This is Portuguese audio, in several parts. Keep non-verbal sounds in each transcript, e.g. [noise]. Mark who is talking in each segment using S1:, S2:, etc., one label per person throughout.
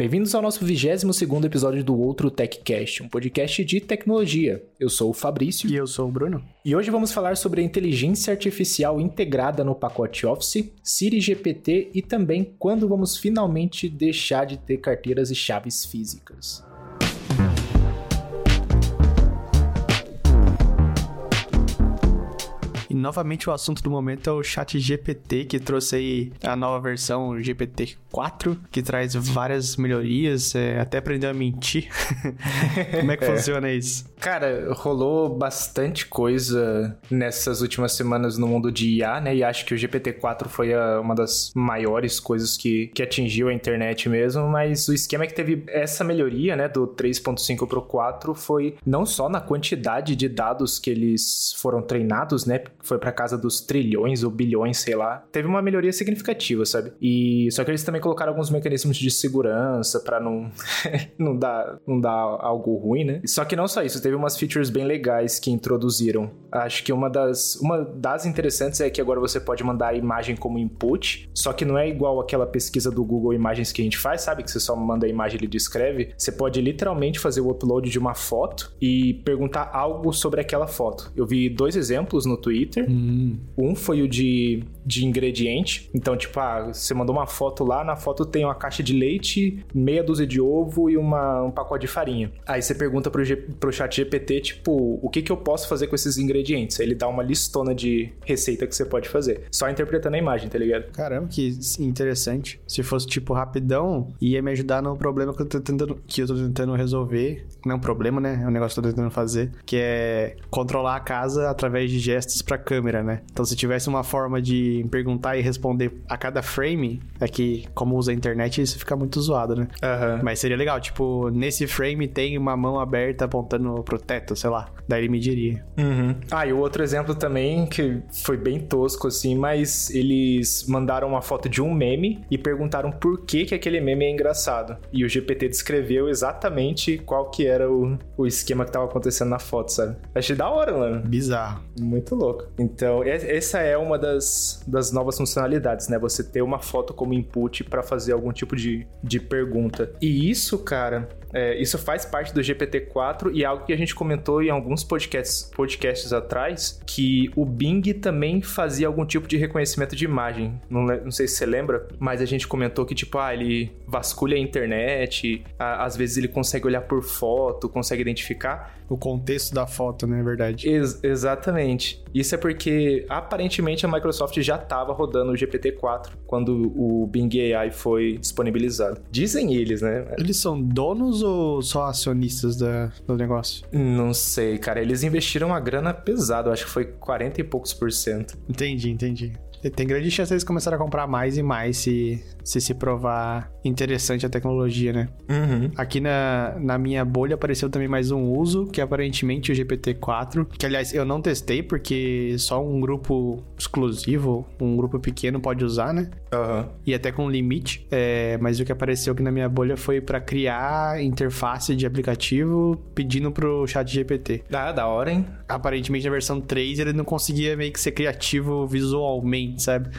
S1: Bem-vindos ao nosso 22º episódio do Outro TechCast, um podcast de tecnologia. Eu sou o Fabrício.
S2: E eu sou o Bruno.
S1: E hoje vamos falar sobre a inteligência artificial integrada no pacote Office, Siri GPT e também quando vamos finalmente deixar de ter carteiras e chaves físicas.
S2: E novamente o assunto do momento é o chat GPT, que trouxe aí a nova versão GPT-4, que traz várias melhorias, é, até aprendeu a mentir. [laughs] Como é que é. funciona isso?
S1: Cara, rolou bastante coisa nessas últimas semanas no mundo de IA, né? E acho que o GPT-4 foi a, uma das maiores coisas que, que atingiu a internet mesmo, mas o esquema é que teve essa melhoria, né, do 3.5 pro 4 foi não só na quantidade de dados que eles foram treinados, né? Foi para casa dos trilhões ou bilhões, sei lá. Teve uma melhoria significativa, sabe? E só que eles também colocaram alguns mecanismos de segurança para não [laughs] não dar não dar algo ruim, né? Só que não só isso, teve umas features bem legais que introduziram. Acho que uma das uma das interessantes é que agora você pode mandar a imagem como input, só que não é igual aquela pesquisa do Google Imagens que a gente faz, sabe? Que você só manda a imagem e ele descreve. Você pode literalmente fazer o upload de uma foto e perguntar algo sobre aquela foto. Eu vi dois exemplos no Twitter Twitter. Hum. Um foi o de, de ingrediente. Então, tipo, ah, você mandou uma foto lá, na foto tem uma caixa de leite, meia dúzia de ovo e uma, um pacote de farinha. Aí você pergunta pro, G, pro chat GPT, tipo, o que que eu posso fazer com esses ingredientes? Aí ele dá uma listona de receita que você pode fazer. Só interpretando a imagem, tá ligado?
S2: Caramba, que interessante. Se fosse, tipo, rapidão, ia me ajudar no problema que eu tô tentando, que eu tô tentando resolver. Não é um problema, né? É um negócio que eu tô tentando fazer. Que é controlar a casa através de gestos pra câmera, né? Então, se tivesse uma forma de perguntar e responder a cada frame, é que, como usa a internet, isso fica muito zoado, né? Uhum. Mas seria legal, tipo, nesse frame tem uma mão aberta apontando pro teto, sei lá. Daí ele me diria.
S1: Uhum. Ah, e o outro exemplo também, que foi bem tosco, assim, mas eles mandaram uma foto de um meme e perguntaram por que, que aquele meme é engraçado. E o GPT descreveu exatamente qual que era o, o esquema que tava acontecendo na foto, sabe? Achei da hora, mano.
S2: Bizarro.
S1: Muito louco. Então, essa é uma das, das novas funcionalidades, né? Você ter uma foto como input para fazer algum tipo de, de pergunta. E isso, cara, é, isso faz parte do GPT-4 e é algo que a gente comentou em alguns podcasts, podcasts atrás, que o Bing também fazia algum tipo de reconhecimento de imagem. Não, não sei se você lembra, mas a gente comentou que, tipo, ah, ele vasculha a internet, a, às vezes ele consegue olhar por foto, consegue identificar.
S2: O contexto da foto, né? É verdade.
S1: Ex exatamente. Isso é porque, aparentemente, a Microsoft já estava rodando o GPT-4 quando o Bing AI foi disponibilizado. Dizem eles, né?
S2: Eles são donos ou só acionistas da, do negócio?
S1: Não sei, cara. Eles investiram uma grana pesada, acho que foi 40 e poucos por cento.
S2: Entendi, entendi. Tem grande chance eles começarem a comprar mais e mais se se, se provar interessante a tecnologia, né? Uhum. Aqui na, na minha bolha apareceu também mais um uso, que é aparentemente o GPT-4, que aliás eu não testei porque só um grupo exclusivo, um grupo pequeno pode usar, né? Uhum. E até com limite. É, mas o que apareceu aqui na minha bolha foi para criar interface de aplicativo pedindo pro chat GPT.
S1: Ah, da hora, hein?
S2: Aparentemente na versão 3 ele não conseguia meio que ser criativo visualmente sabe?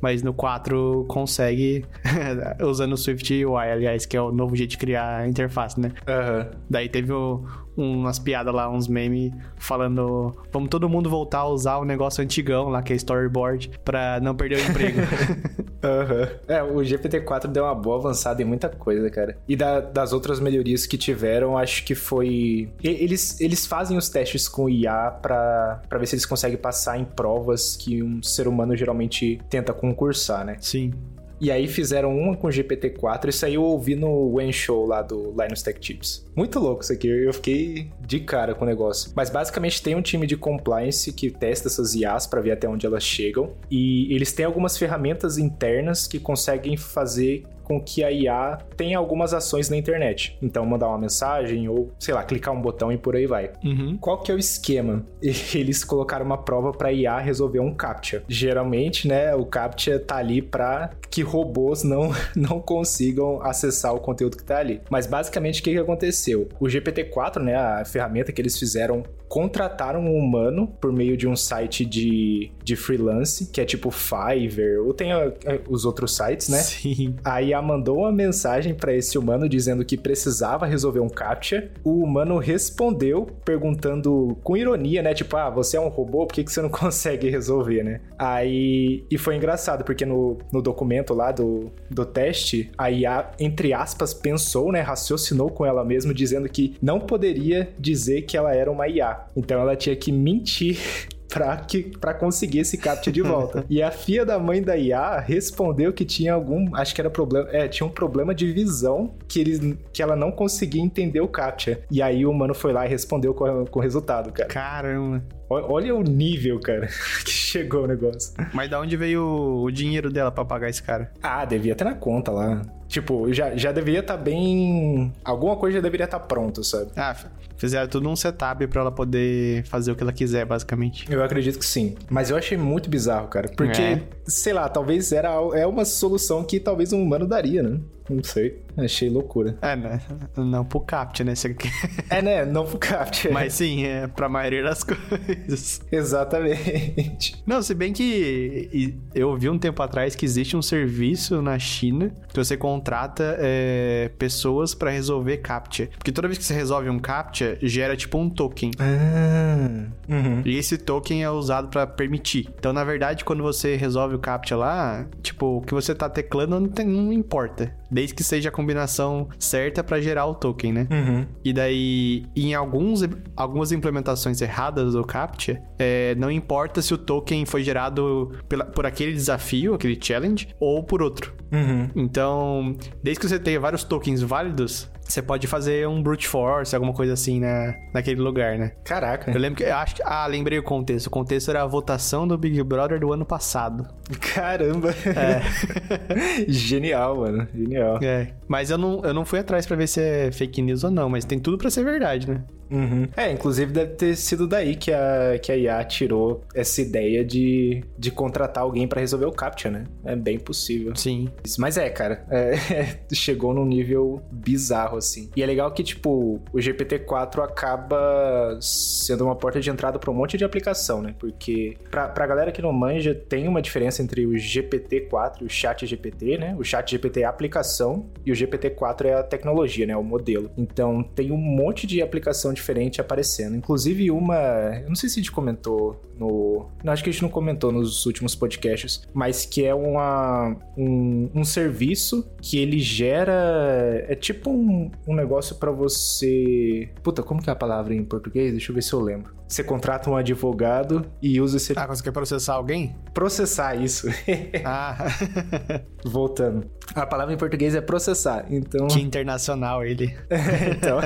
S2: Mas no 4 consegue [laughs] usando o Swift UI, aliás, que é o novo jeito de criar a interface, né? Uhum. Daí teve o, umas piadas lá, uns memes falando: vamos todo mundo voltar a usar o negócio antigão lá, que é storyboard, pra não perder o emprego. [laughs]
S1: uhum. É, o GPT-4 deu uma boa avançada em muita coisa, cara. E da, das outras melhorias que tiveram, acho que foi. Eles, eles fazem os testes com IA pra, pra ver se eles conseguem passar em provas que um ser humano geralmente tenta concursar, né?
S2: Sim.
S1: E aí fizeram uma com GPT-4, isso aí eu ouvi no Wen Show lá do Linus Tech Tips. Muito louco isso aqui, eu fiquei de cara com o negócio. Mas basicamente tem um time de compliance que testa essas IAs para ver até onde elas chegam. E eles têm algumas ferramentas internas que conseguem fazer com que a IA tenha algumas ações na internet. Então, mandar uma mensagem ou, sei lá, clicar um botão e por aí vai. Uhum. Qual que é o esquema? [laughs] Eles colocaram uma prova para IA resolver um CAPTCHA. Geralmente, né, o CAPTCHA tá ali para que robôs não, [laughs] não consigam acessar o conteúdo que tá ali. Mas basicamente, o que, que aconteceu? O GPT-4, né, a ferramenta que eles fizeram contrataram um humano por meio de um site de, de freelance, que é tipo Fiverr, ou tem a, a, os outros sites, né?
S2: Sim.
S1: A IA mandou uma mensagem para esse humano dizendo que precisava resolver um captcha. O humano respondeu perguntando com ironia, né? Tipo, ah, você é um robô, por que, que você não [laughs] consegue resolver, né? Aí. E foi engraçado, porque no, no documento lá do, do teste, a IA, entre aspas, pensou, né? Raciocinou com ela mesma, dizendo que não poderia dizer que ela era uma IA. Então ela tinha que mentir [laughs] pra, que, pra conseguir esse captcha de volta. [laughs] e a filha da mãe da IA respondeu que tinha algum. Acho que era problema. É, tinha um problema de visão que, ele, que ela não conseguia entender o captcha. E aí o mano foi lá e respondeu com, com o resultado, cara.
S2: Caramba.
S1: Olha o nível, cara, [laughs] que chegou o negócio.
S2: Mas da onde veio o dinheiro dela para pagar esse cara?
S1: Ah, devia ter na conta lá. Tipo, já, já deveria estar tá bem. Alguma coisa já deveria estar tá pronta, sabe?
S2: Ah, fizeram tudo um setup para ela poder fazer o que ela quiser, basicamente.
S1: Eu acredito que sim. Mas eu achei muito bizarro, cara. Porque, é. sei lá, talvez era é uma solução que talvez um humano daria, né? Não sei. Achei loucura.
S2: É, né? Não pro CAPT, né? Você... [laughs]
S1: é, né? Não pro CAPT.
S2: Mas sim, é pra maioria das [laughs] coisas.
S1: Exatamente.
S2: Não, se bem que eu vi um tempo atrás que existe um serviço na China que você contrata é, pessoas para resolver CAPTCHA. Porque toda vez que você resolve um CAPTCHA, gera tipo um token.
S1: Ah.
S2: Uhum. E esse token é usado para permitir. Então, na verdade, quando você resolve o CAPTCHA lá, tipo, o que você tá teclando não, tem, não importa desde que seja a combinação certa para gerar o token, né?
S1: Uhum.
S2: E daí, em alguns, algumas implementações erradas do CAPTCHA, é, não importa se o token foi gerado pela, por aquele desafio, aquele challenge, ou por outro.
S1: Uhum.
S2: Então, desde que você tenha vários tokens válidos, você pode fazer um brute force, alguma coisa assim na, naquele lugar, né?
S1: Caraca.
S2: Eu lembro que. Eu acho que. Ah, lembrei o contexto. O contexto era a votação do Big Brother do ano passado.
S1: Caramba! É. [laughs] Genial, mano. Genial.
S2: É. Mas eu não, eu não fui atrás para ver se é fake news ou não, mas tem tudo para ser verdade, né?
S1: Uhum. É, inclusive deve ter sido daí que a, que a IA tirou essa ideia de, de contratar alguém para resolver o CAPTCHA, né? É bem possível.
S2: Sim.
S1: Mas é, cara, é, [laughs] chegou num nível bizarro, assim. E é legal que, tipo, o GPT-4 acaba sendo uma porta de entrada para um monte de aplicação, né? Porque, pra, pra galera que não manja, tem uma diferença entre o GPT-4 e o Chat GPT, né? O Chat GPT é a aplicação e o GPT-4 é a tecnologia, né? O modelo. Então, tem um monte de aplicação diferente aparecendo. Inclusive uma, eu não sei se a gente comentou no, não acho que a gente não comentou nos últimos podcasts, mas que é uma um, um serviço que ele gera é tipo um, um negócio para você, puta, como que é a palavra em português? Deixa eu ver se eu lembro. Você contrata um advogado e usa esse.
S2: Ah, você quer processar alguém?
S1: Processar, isso. [laughs]
S2: ah. [laughs]
S1: Voltando. A palavra em português é processar, então.
S2: Que internacional ele. [laughs]
S1: então.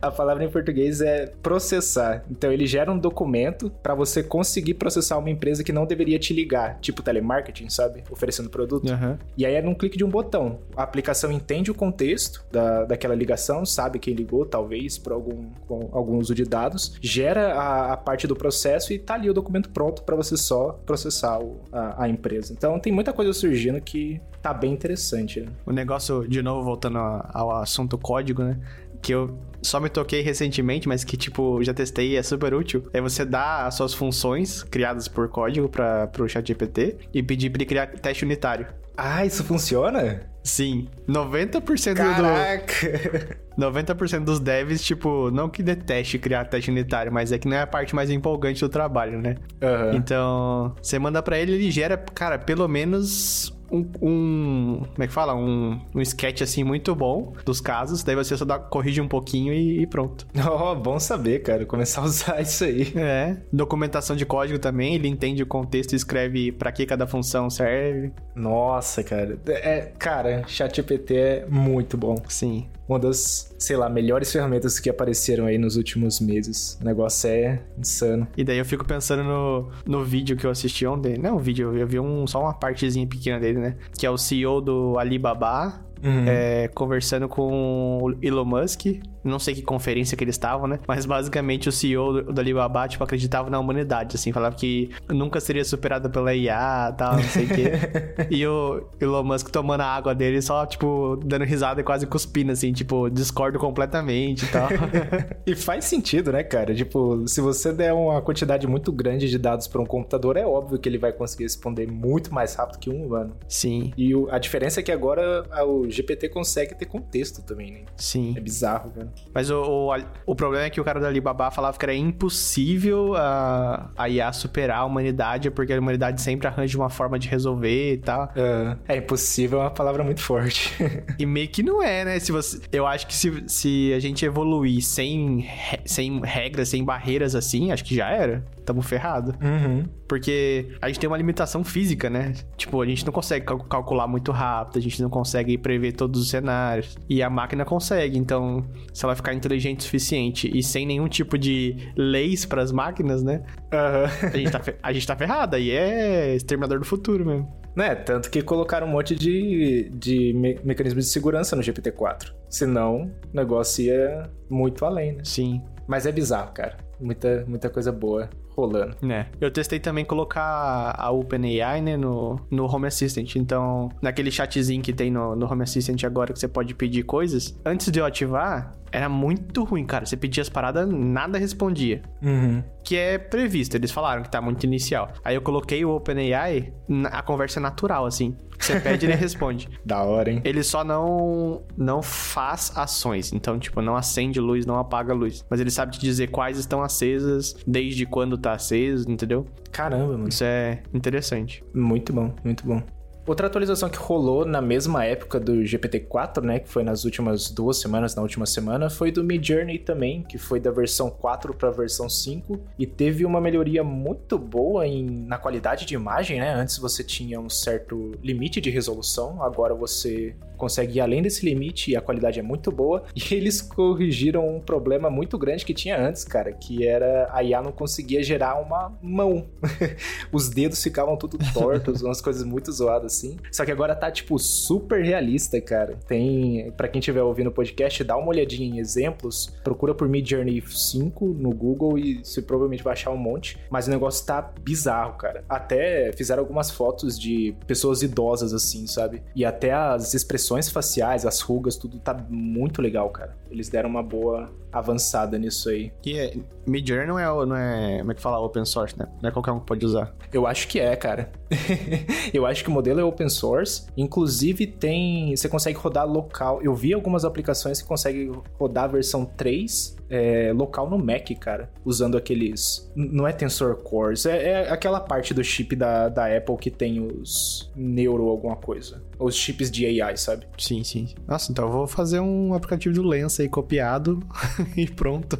S1: a palavra em português é processar. Então ele gera um documento para você conseguir processar uma empresa que não deveria te ligar, tipo telemarketing, sabe? Oferecendo produto.
S2: Uhum.
S1: E aí é num clique de um botão. A aplicação entende o contexto da, daquela ligação, sabe quem ligou, talvez, por algum, algum uso de dados, gera a, a parte do processo e tá ali o documento pronto para você só processar o, a, a, empresa. Então tem muita coisa surgindo que tá bem interessante. Né?
S2: O negócio, de novo, voltando ao assunto código, né? que eu só me toquei recentemente, mas que, tipo, já testei e é super útil. É você dar as suas funções criadas por código para o ChatGPT e pedir para ele criar teste unitário.
S1: Ah, isso funciona?
S2: Sim. 90%
S1: Caraca.
S2: do 90% dos devs, tipo, não que deteste criar teste unitário, mas é que não é a parte mais empolgante do trabalho, né?
S1: Uhum.
S2: Então, você manda para ele, ele gera, cara, pelo menos um, um, como é que fala? Um, um sketch assim muito bom dos casos, daí você só dá, corrige um pouquinho e, e pronto. [laughs]
S1: Oh, bom saber, cara, começar a usar [laughs] isso aí.
S2: É, documentação de código também, ele entende o contexto e escreve para que cada função serve.
S1: Nossa, cara. É, cara, ChatGPT é muito bom.
S2: Sim
S1: uma das, sei lá, melhores ferramentas que apareceram aí nos últimos meses. O negócio é insano.
S2: E daí eu fico pensando no, no vídeo que eu assisti ontem. Não, o vídeo, eu vi um, só uma partezinha pequena dele, né? Que é o CEO do Alibaba uhum. é, conversando com o Elon Musk. Não sei que conferência que eles estavam, né? Mas basicamente o CEO do Alibaba, tipo, acreditava na humanidade, assim. Falava que nunca seria superado pela IA e tal, não sei o quê. [laughs] e o Elon Musk tomando a água dele só, tipo, dando risada e quase cuspindo, assim. Tipo, discordo completamente e tal. [laughs]
S1: e faz sentido, né, cara? Tipo, se você der uma quantidade muito grande de dados para um computador, é óbvio que ele vai conseguir responder muito mais rápido que um humano.
S2: Sim.
S1: E o, a diferença é que agora o GPT consegue ter contexto também, né?
S2: Sim.
S1: É bizarro, cara.
S2: Mas o, o, o problema é que o cara da Alibaba falava que era impossível a, a IA superar a humanidade, porque a humanidade sempre arranja uma forma de resolver e tal.
S1: É, é impossível é uma palavra muito forte. [laughs]
S2: e meio que não é, né? Se você, eu acho que se, se a gente evoluir sem, sem regras, sem barreiras assim, acho que já era. Tamo ferrado.
S1: Uhum.
S2: Porque a gente tem uma limitação física, né? Tipo, a gente não consegue cal calcular muito rápido, a gente não consegue prever todos os cenários. E a máquina consegue. Então, se ela ficar inteligente o suficiente e sem nenhum tipo de leis para as máquinas, né?
S1: Uhum.
S2: A, gente tá a gente tá ferrado. Aí é exterminador do futuro mesmo.
S1: Né, tanto que colocaram um monte de, de me mecanismos de segurança no GPT-4. Senão, o negócio ia muito além, né?
S2: Sim.
S1: Mas é bizarro, cara. Muita, muita coisa boa rolando.
S2: É. Eu testei também colocar a OpenAI, né, no, no Home Assistant. Então, naquele chatzinho que tem no, no Home Assistant agora que você pode pedir coisas, antes de eu ativar, era muito ruim, cara. Você pedia as paradas, nada respondia.
S1: Uhum.
S2: Que é previsto, eles falaram que tá muito inicial. Aí eu coloquei o OpenAI, a conversa é natural, assim. Você pede, ele responde. [laughs]
S1: Da hora, hein?
S2: Ele só não não faz ações. Então, tipo, não acende luz, não apaga luz. Mas ele sabe te dizer quais estão acesas, desde quando tá aceso, entendeu?
S1: Caramba, mano.
S2: Isso é interessante.
S1: Muito bom, muito bom. Outra atualização que rolou na mesma época do GPT-4, né, que foi nas últimas duas semanas, na última semana, foi do Midjourney também, que foi da versão 4 para a versão 5 e teve uma melhoria muito boa em, na qualidade de imagem, né? Antes você tinha um certo limite de resolução, agora você consegue ir além desse limite e a qualidade é muito boa. [laughs] E eles corrigiram um problema muito grande que tinha antes, cara, que era a IA não conseguia gerar uma mão. [laughs] Os dedos ficavam tudo [laughs] tortos, umas coisas muito zoadas assim. Só que agora tá, tipo, super realista, cara. Tem, para quem estiver ouvindo o podcast, dá uma olhadinha em exemplos, procura por Mid Journey 5 no Google e você provavelmente vai achar um monte. Mas o negócio tá bizarro, cara. Até fizeram algumas fotos de pessoas idosas, assim, sabe? E até as expressões faciais, as rugas, tudo tá muito legal, cara. Eles deram uma boa avançada nisso aí.
S2: E é, Midjourney não é, não é, como é que fala, open source, né? Não é qualquer um que pode usar.
S1: Eu acho que é, cara. [laughs] eu acho que o modelo é open source. Inclusive tem, você consegue rodar local. Eu vi algumas aplicações que conseguem rodar a versão 3 é, local no Mac, cara, usando aqueles. Não é Tensor Cores, é, é, aquela parte do chip da, da Apple que tem os Neuro alguma coisa. Os chips de AI, sabe?
S2: Sim, sim. Nossa, então eu vou fazer um aplicativo do Lens aí copiado [laughs] e pronto.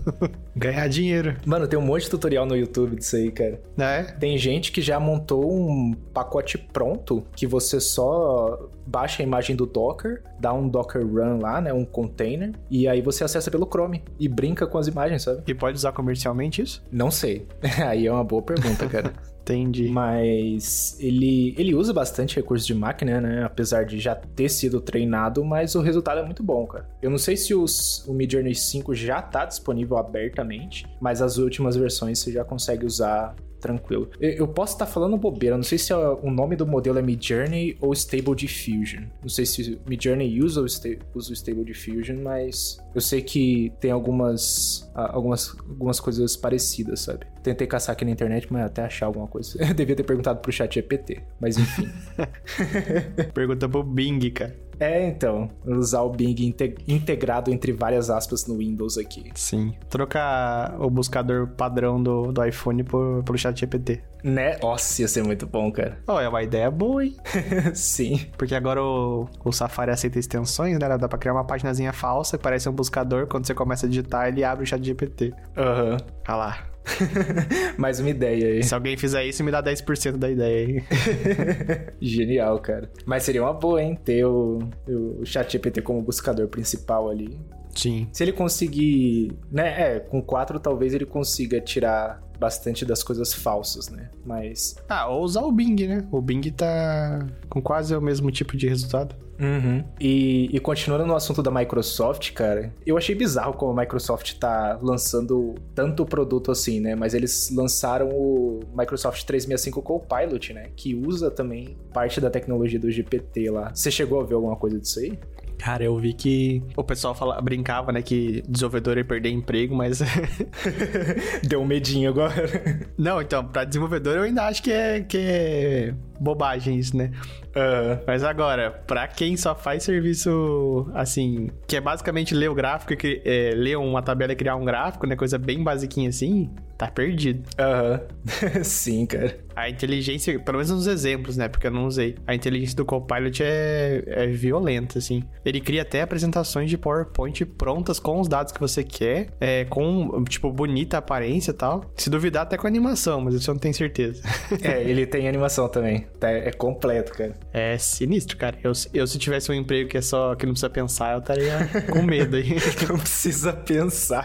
S2: Ganhar dinheiro.
S1: Mano, tem um monte de tutorial no YouTube disso aí, cara.
S2: É?
S1: Tem gente que já montou um pacote pronto que você só baixa a imagem do Docker, dá um Docker Run lá, né? Um container, e aí você acessa pelo Chrome e brinca com as imagens, sabe?
S2: E pode usar comercialmente isso?
S1: Não sei. [laughs] aí é uma boa pergunta, cara. [laughs]
S2: Entendi.
S1: Mas ele, ele usa bastante recursos de máquina, né? Apesar de já ter sido treinado, mas o resultado é muito bom, cara. Eu não sei se os, o Midjourney 5 já tá disponível abertamente, mas as últimas versões você já consegue usar tranquilo. Eu posso estar falando bobeira, não sei se o nome do modelo é Midjourney ou Stable Diffusion. Não sei se Midjourney usa usa o Stable Diffusion, mas eu sei que tem algumas, algumas, algumas coisas parecidas, sabe? Tentei caçar aqui na internet, mas até achar alguma coisa. [laughs] Eu devia ter perguntado pro chat GPT, mas enfim. [laughs]
S2: Pergunta pro Bing, cara.
S1: É, então, usar o Bing integrado entre várias aspas no Windows aqui.
S2: Sim. Trocar o buscador padrão do, do iPhone por, pelo chat GPT.
S1: Né? Nossa, ia ser muito bom, cara.
S2: Oh, é uma ideia boa, hein? [laughs]
S1: Sim.
S2: Porque agora o, o Safari aceita extensões, né? Dá pra criar uma paginazinha falsa que parece um buscador. Quando você começa a digitar, ele abre o chat GPT.
S1: Aham. Uhum.
S2: Olha lá.
S1: Mais uma ideia aí.
S2: Se alguém fizer isso, me dá 10% da ideia aí. [laughs]
S1: Genial, cara. Mas seria uma boa, hein? Ter o, o chat GPT como buscador principal ali.
S2: Sim.
S1: Se ele conseguir, né, é, com 4 talvez ele consiga tirar bastante das coisas falsas, né? Mas.
S2: Ah, ou usar o Bing, né? O Bing tá com quase o mesmo tipo de resultado.
S1: Uhum. E, e, continuando no assunto da Microsoft, cara, eu achei bizarro como a Microsoft tá lançando tanto produto assim, né? Mas eles lançaram o Microsoft 365 Copilot, né? Que usa também parte da tecnologia do GPT lá. Você chegou a ver alguma coisa disso aí?
S2: Cara, eu vi que o pessoal fala, brincava, né, que desenvolvedor ia perder emprego, mas. [laughs]
S1: Deu um medinho agora.
S2: Não, então, pra desenvolvedor eu ainda acho que é, que é bobagem isso, né? Uhum. Mas agora, pra quem só faz serviço assim, que é basicamente ler o gráfico, é, ler uma tabela e criar um gráfico, né? Coisa bem basiquinha assim, tá perdido.
S1: Aham. Uhum. [laughs] Sim, cara.
S2: A inteligência, pelo menos nos exemplos, né? Porque eu não usei. A inteligência do Copilot é, é violenta, assim. Ele cria até apresentações de PowerPoint prontas com os dados que você quer, é, com, tipo, bonita aparência e tal. Se duvidar, até com animação, mas isso eu não tenho certeza. [laughs]
S1: é, ele tem animação também. Tá, é completo, cara.
S2: É sinistro, cara. Eu, eu se tivesse um emprego que é só que não precisa pensar, eu estaria com medo aí. [laughs]
S1: não precisa pensar.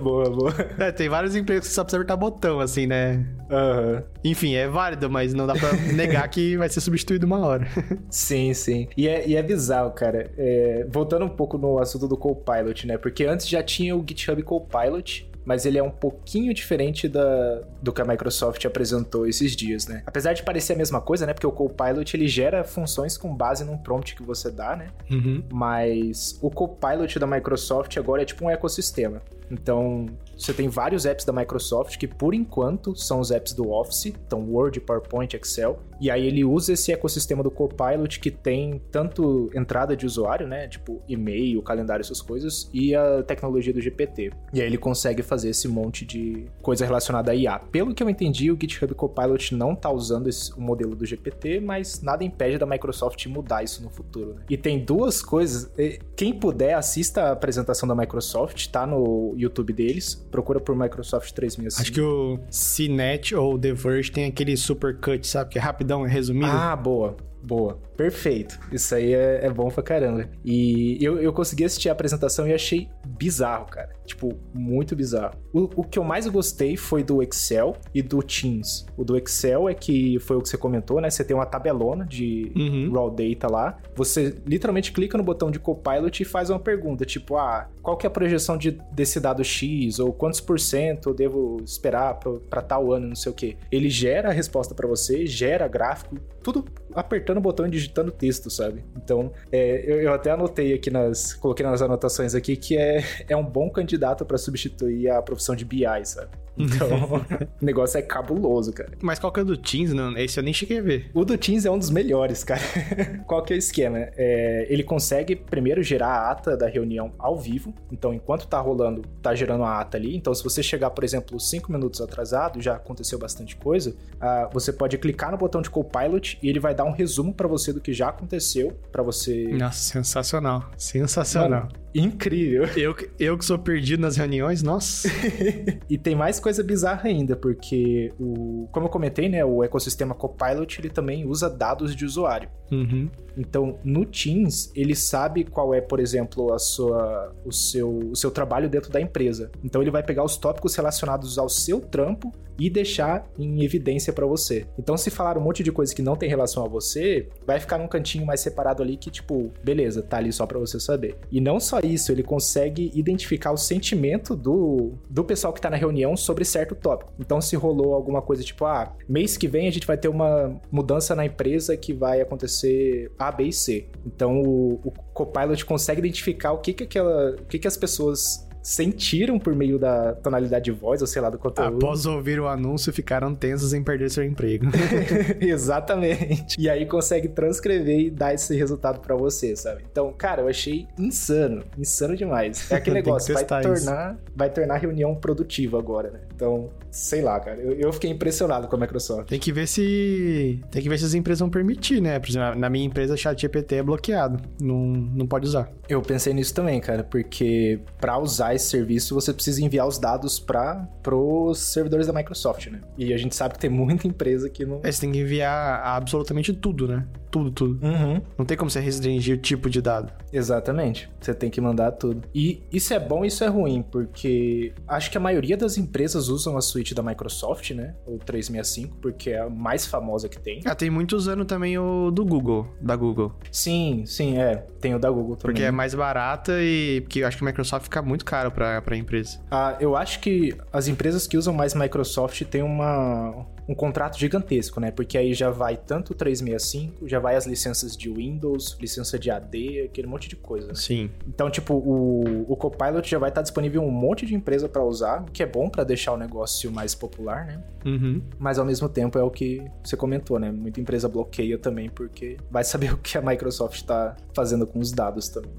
S1: boa, boa.
S2: É, tem vários empregos que só precisa apertar botão, assim, né?
S1: Uhum.
S2: Enfim, é válido, mas não dá pra [laughs] negar que vai ser substituído uma hora.
S1: sim, sim. E é, e é bizarro, cara. É, voltando um pouco no assunto do Copilot, né? Porque antes já tinha o GitHub Copilot, mas ele é um pouquinho diferente da, do que a Microsoft apresentou esses dias, né? Apesar de parecer a mesma coisa, né? Porque o Copilot ele gera funções com base num prompt que você dá, né?
S2: Uhum.
S1: Mas o Copilot da Microsoft agora é tipo um ecossistema. Então, você tem vários apps da Microsoft que, por enquanto, são os apps do Office, então Word, PowerPoint, Excel. E aí ele usa esse ecossistema do Copilot que tem tanto entrada de usuário, né? Tipo e-mail, calendário, essas coisas, e a tecnologia do GPT. E aí ele consegue fazer esse monte de coisa relacionada a IA. Pelo que eu entendi, o GitHub Copilot não tá usando esse, o modelo do GPT, mas nada impede da Microsoft mudar isso no futuro. Né? E tem duas coisas. Quem puder, assista a apresentação da Microsoft, tá no YouTube deles procura por Microsoft 365.
S2: Acho que o CNET ou The Verge tem aquele super cut, sabe? Que é rapidão, é resumido.
S1: Ah, boa. Boa. Perfeito. Isso aí é, é, bom pra caramba. E eu, eu consegui assistir a apresentação e achei bizarro, cara. Tipo, muito bizarro. O, o que eu mais gostei foi do Excel e do Teams. O do Excel é que foi o que você comentou, né? Você tem uma tabelona de uhum. raw data lá. Você literalmente clica no botão de Copilot e faz uma pergunta, tipo, ah, qual que é a projeção de, desse dado X? Ou quantos por cento eu devo esperar para tal ano, não sei o quê. Ele gera a resposta para você, gera gráfico, tudo apertando o botão e digitando texto, sabe? Então, é, eu, eu, até anotei aqui nas. Coloquei nas anotações aqui que é, é um bom candidato para substituir a profissão de BI, sabe? Então, [laughs] o negócio é cabuloso, cara.
S2: Mas qual que é o do Teams? Não, esse eu nem cheguei a ver.
S1: O do Teams é um dos melhores, cara. [laughs] qual que é o esquema? É, ele consegue primeiro gerar a ata da reunião ao vivo. Então, enquanto tá rolando, tá gerando a ata ali. Então, se você chegar, por exemplo, cinco minutos atrasado, já aconteceu bastante coisa, uh, você pode clicar no botão de Copilot e ele vai dar um resumo para você do que já aconteceu, para você...
S2: Nossa, sensacional. Sensacional. Mano,
S1: incrível.
S2: Eu, eu que sou perdido nas reuniões, nossa. [laughs]
S1: e tem mais coisa bizarra ainda, porque o, como eu comentei, né, o ecossistema Copilot ele também usa dados de usuário.
S2: Uhum.
S1: Então, no Teams, ele sabe qual é, por exemplo, a sua, o, seu, o seu trabalho dentro da empresa. Então, ele vai pegar os tópicos relacionados ao seu trampo e deixar em evidência para você. Então, se falar um monte de coisa que não tem relação a você, vai ficar num cantinho mais separado ali que, tipo, beleza, tá ali só para você saber. E não só isso, ele consegue identificar o sentimento do, do pessoal que tá na reunião sobre certo tópico. Então, se rolou alguma coisa tipo, ah, mês que vem a gente vai ter uma mudança na empresa que vai acontecer A, B e C. Então, o, o Copilot consegue identificar o que que aquela, o que que as pessoas sentiram por meio da tonalidade de voz, ou sei lá, do conteúdo.
S2: Após ouvir o anúncio, ficaram tensos em perder seu emprego. [laughs]
S1: Exatamente. E aí consegue transcrever e dar esse resultado para você, sabe? Então, cara, eu achei insano, insano demais. É [laughs] aquele negócio, vai tornar, vai tornar a reunião produtiva agora, né? Então, sei lá, cara. Eu, eu, fiquei impressionado com a Microsoft.
S2: Tem que ver se. Tem que ver se as empresas vão permitir, né? Por exemplo, na minha empresa, chat GPT é bloqueado. Não, não pode usar.
S1: Eu pensei nisso também, cara, porque para usar esse serviço, você precisa enviar os dados para os servidores da Microsoft, né? E a gente sabe que tem muita [laughs] empresa que não.
S2: É, você tem que enviar absolutamente tudo, né? Tudo, tudo.
S1: Uhum.
S2: Não tem como você restringir o tipo de dado.
S1: Exatamente. Você tem que mandar tudo. E isso é bom e isso é ruim, porque acho que a maioria das empresas usam a suíte da Microsoft, né? O 365, porque é a mais famosa que tem.
S2: Ah, tem muitos usando também o do Google, da Google.
S1: Sim, sim, é. Tem o da Google também.
S2: Porque é mais barata e porque eu acho que o Microsoft fica muito caro pra, pra empresa.
S1: Ah, eu acho que as empresas que usam mais Microsoft têm uma, um contrato gigantesco, né? Porque aí já vai tanto o 365, já vai as licenças de Windows, licença de AD, aquele monte de coisa. Né?
S2: Sim.
S1: Então, tipo, o, o Copilot já vai estar disponível em um monte de empresa para usar, o que é bom para deixar o negócio mais popular, né?
S2: Uhum.
S1: Mas ao mesmo tempo é o que você comentou, né? Muita empresa bloqueia também, porque vai saber [laughs] o que a Microsoft está fazendo com os dados também.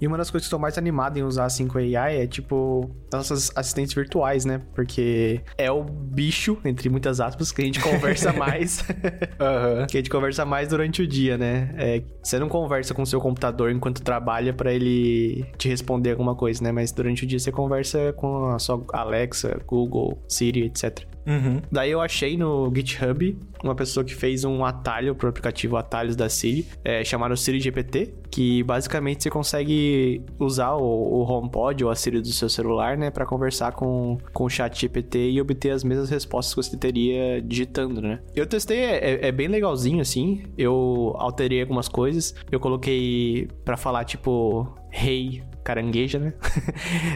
S2: E uma das coisas que estou mais animado em usar a 5AI é, tipo, nossas assistentes virtuais, né? Porque é o bicho, entre muitas aspas, que a gente conversa [laughs] mais.
S1: Uhum.
S2: que a gente conversa mais durante o dia, né? É, você não conversa com o seu computador enquanto trabalha para ele te responder alguma coisa, né? Mas durante o dia você conversa com a sua Alexa, Google, Siri, etc.
S1: Uhum.
S2: Daí eu achei no GitHub uma pessoa que fez um atalho pro aplicativo Atalhos da Siri, é, chamado Siri GPT, que basicamente você consegue usar o, o HomePod ou a Siri do seu celular, né, para conversar com, com o chat GPT e obter as mesmas respostas que você teria digitando, né. Eu testei, é, é bem legalzinho, assim, eu alterei algumas coisas, eu coloquei para falar, tipo, hey, carangueja, né?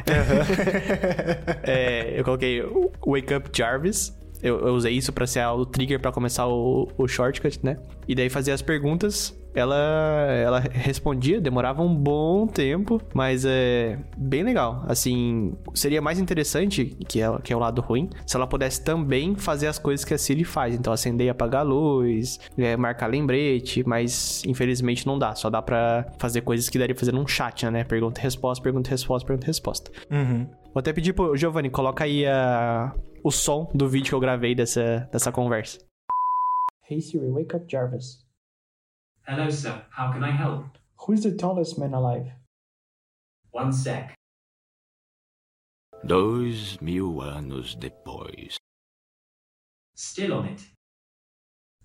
S2: [laughs] é, eu coloquei Wake Up Jarvis. Eu, eu usei isso para ser o trigger para começar o, o shortcut, né? E daí fazia as perguntas ela, ela respondia, demorava um bom tempo, mas é bem legal. Assim, seria mais interessante, que é, que é o lado ruim, se ela pudesse também fazer as coisas que a Siri faz. Então, acender e apagar a luz, é, marcar lembrete, mas infelizmente não dá. Só dá pra fazer coisas que daria fazer num chat, né? Pergunta e resposta, pergunta e resposta, pergunta e resposta.
S1: Uhum.
S2: Vou até pedir pro Giovanni, coloca aí a, o som do vídeo que eu gravei dessa, dessa conversa.
S3: Hey Siri, wake up Jarvis.
S4: Hello, sir. How can I help?
S3: Who is the tallest man alive?
S4: One sec.
S5: Dois mil anos depois.
S4: Still on it.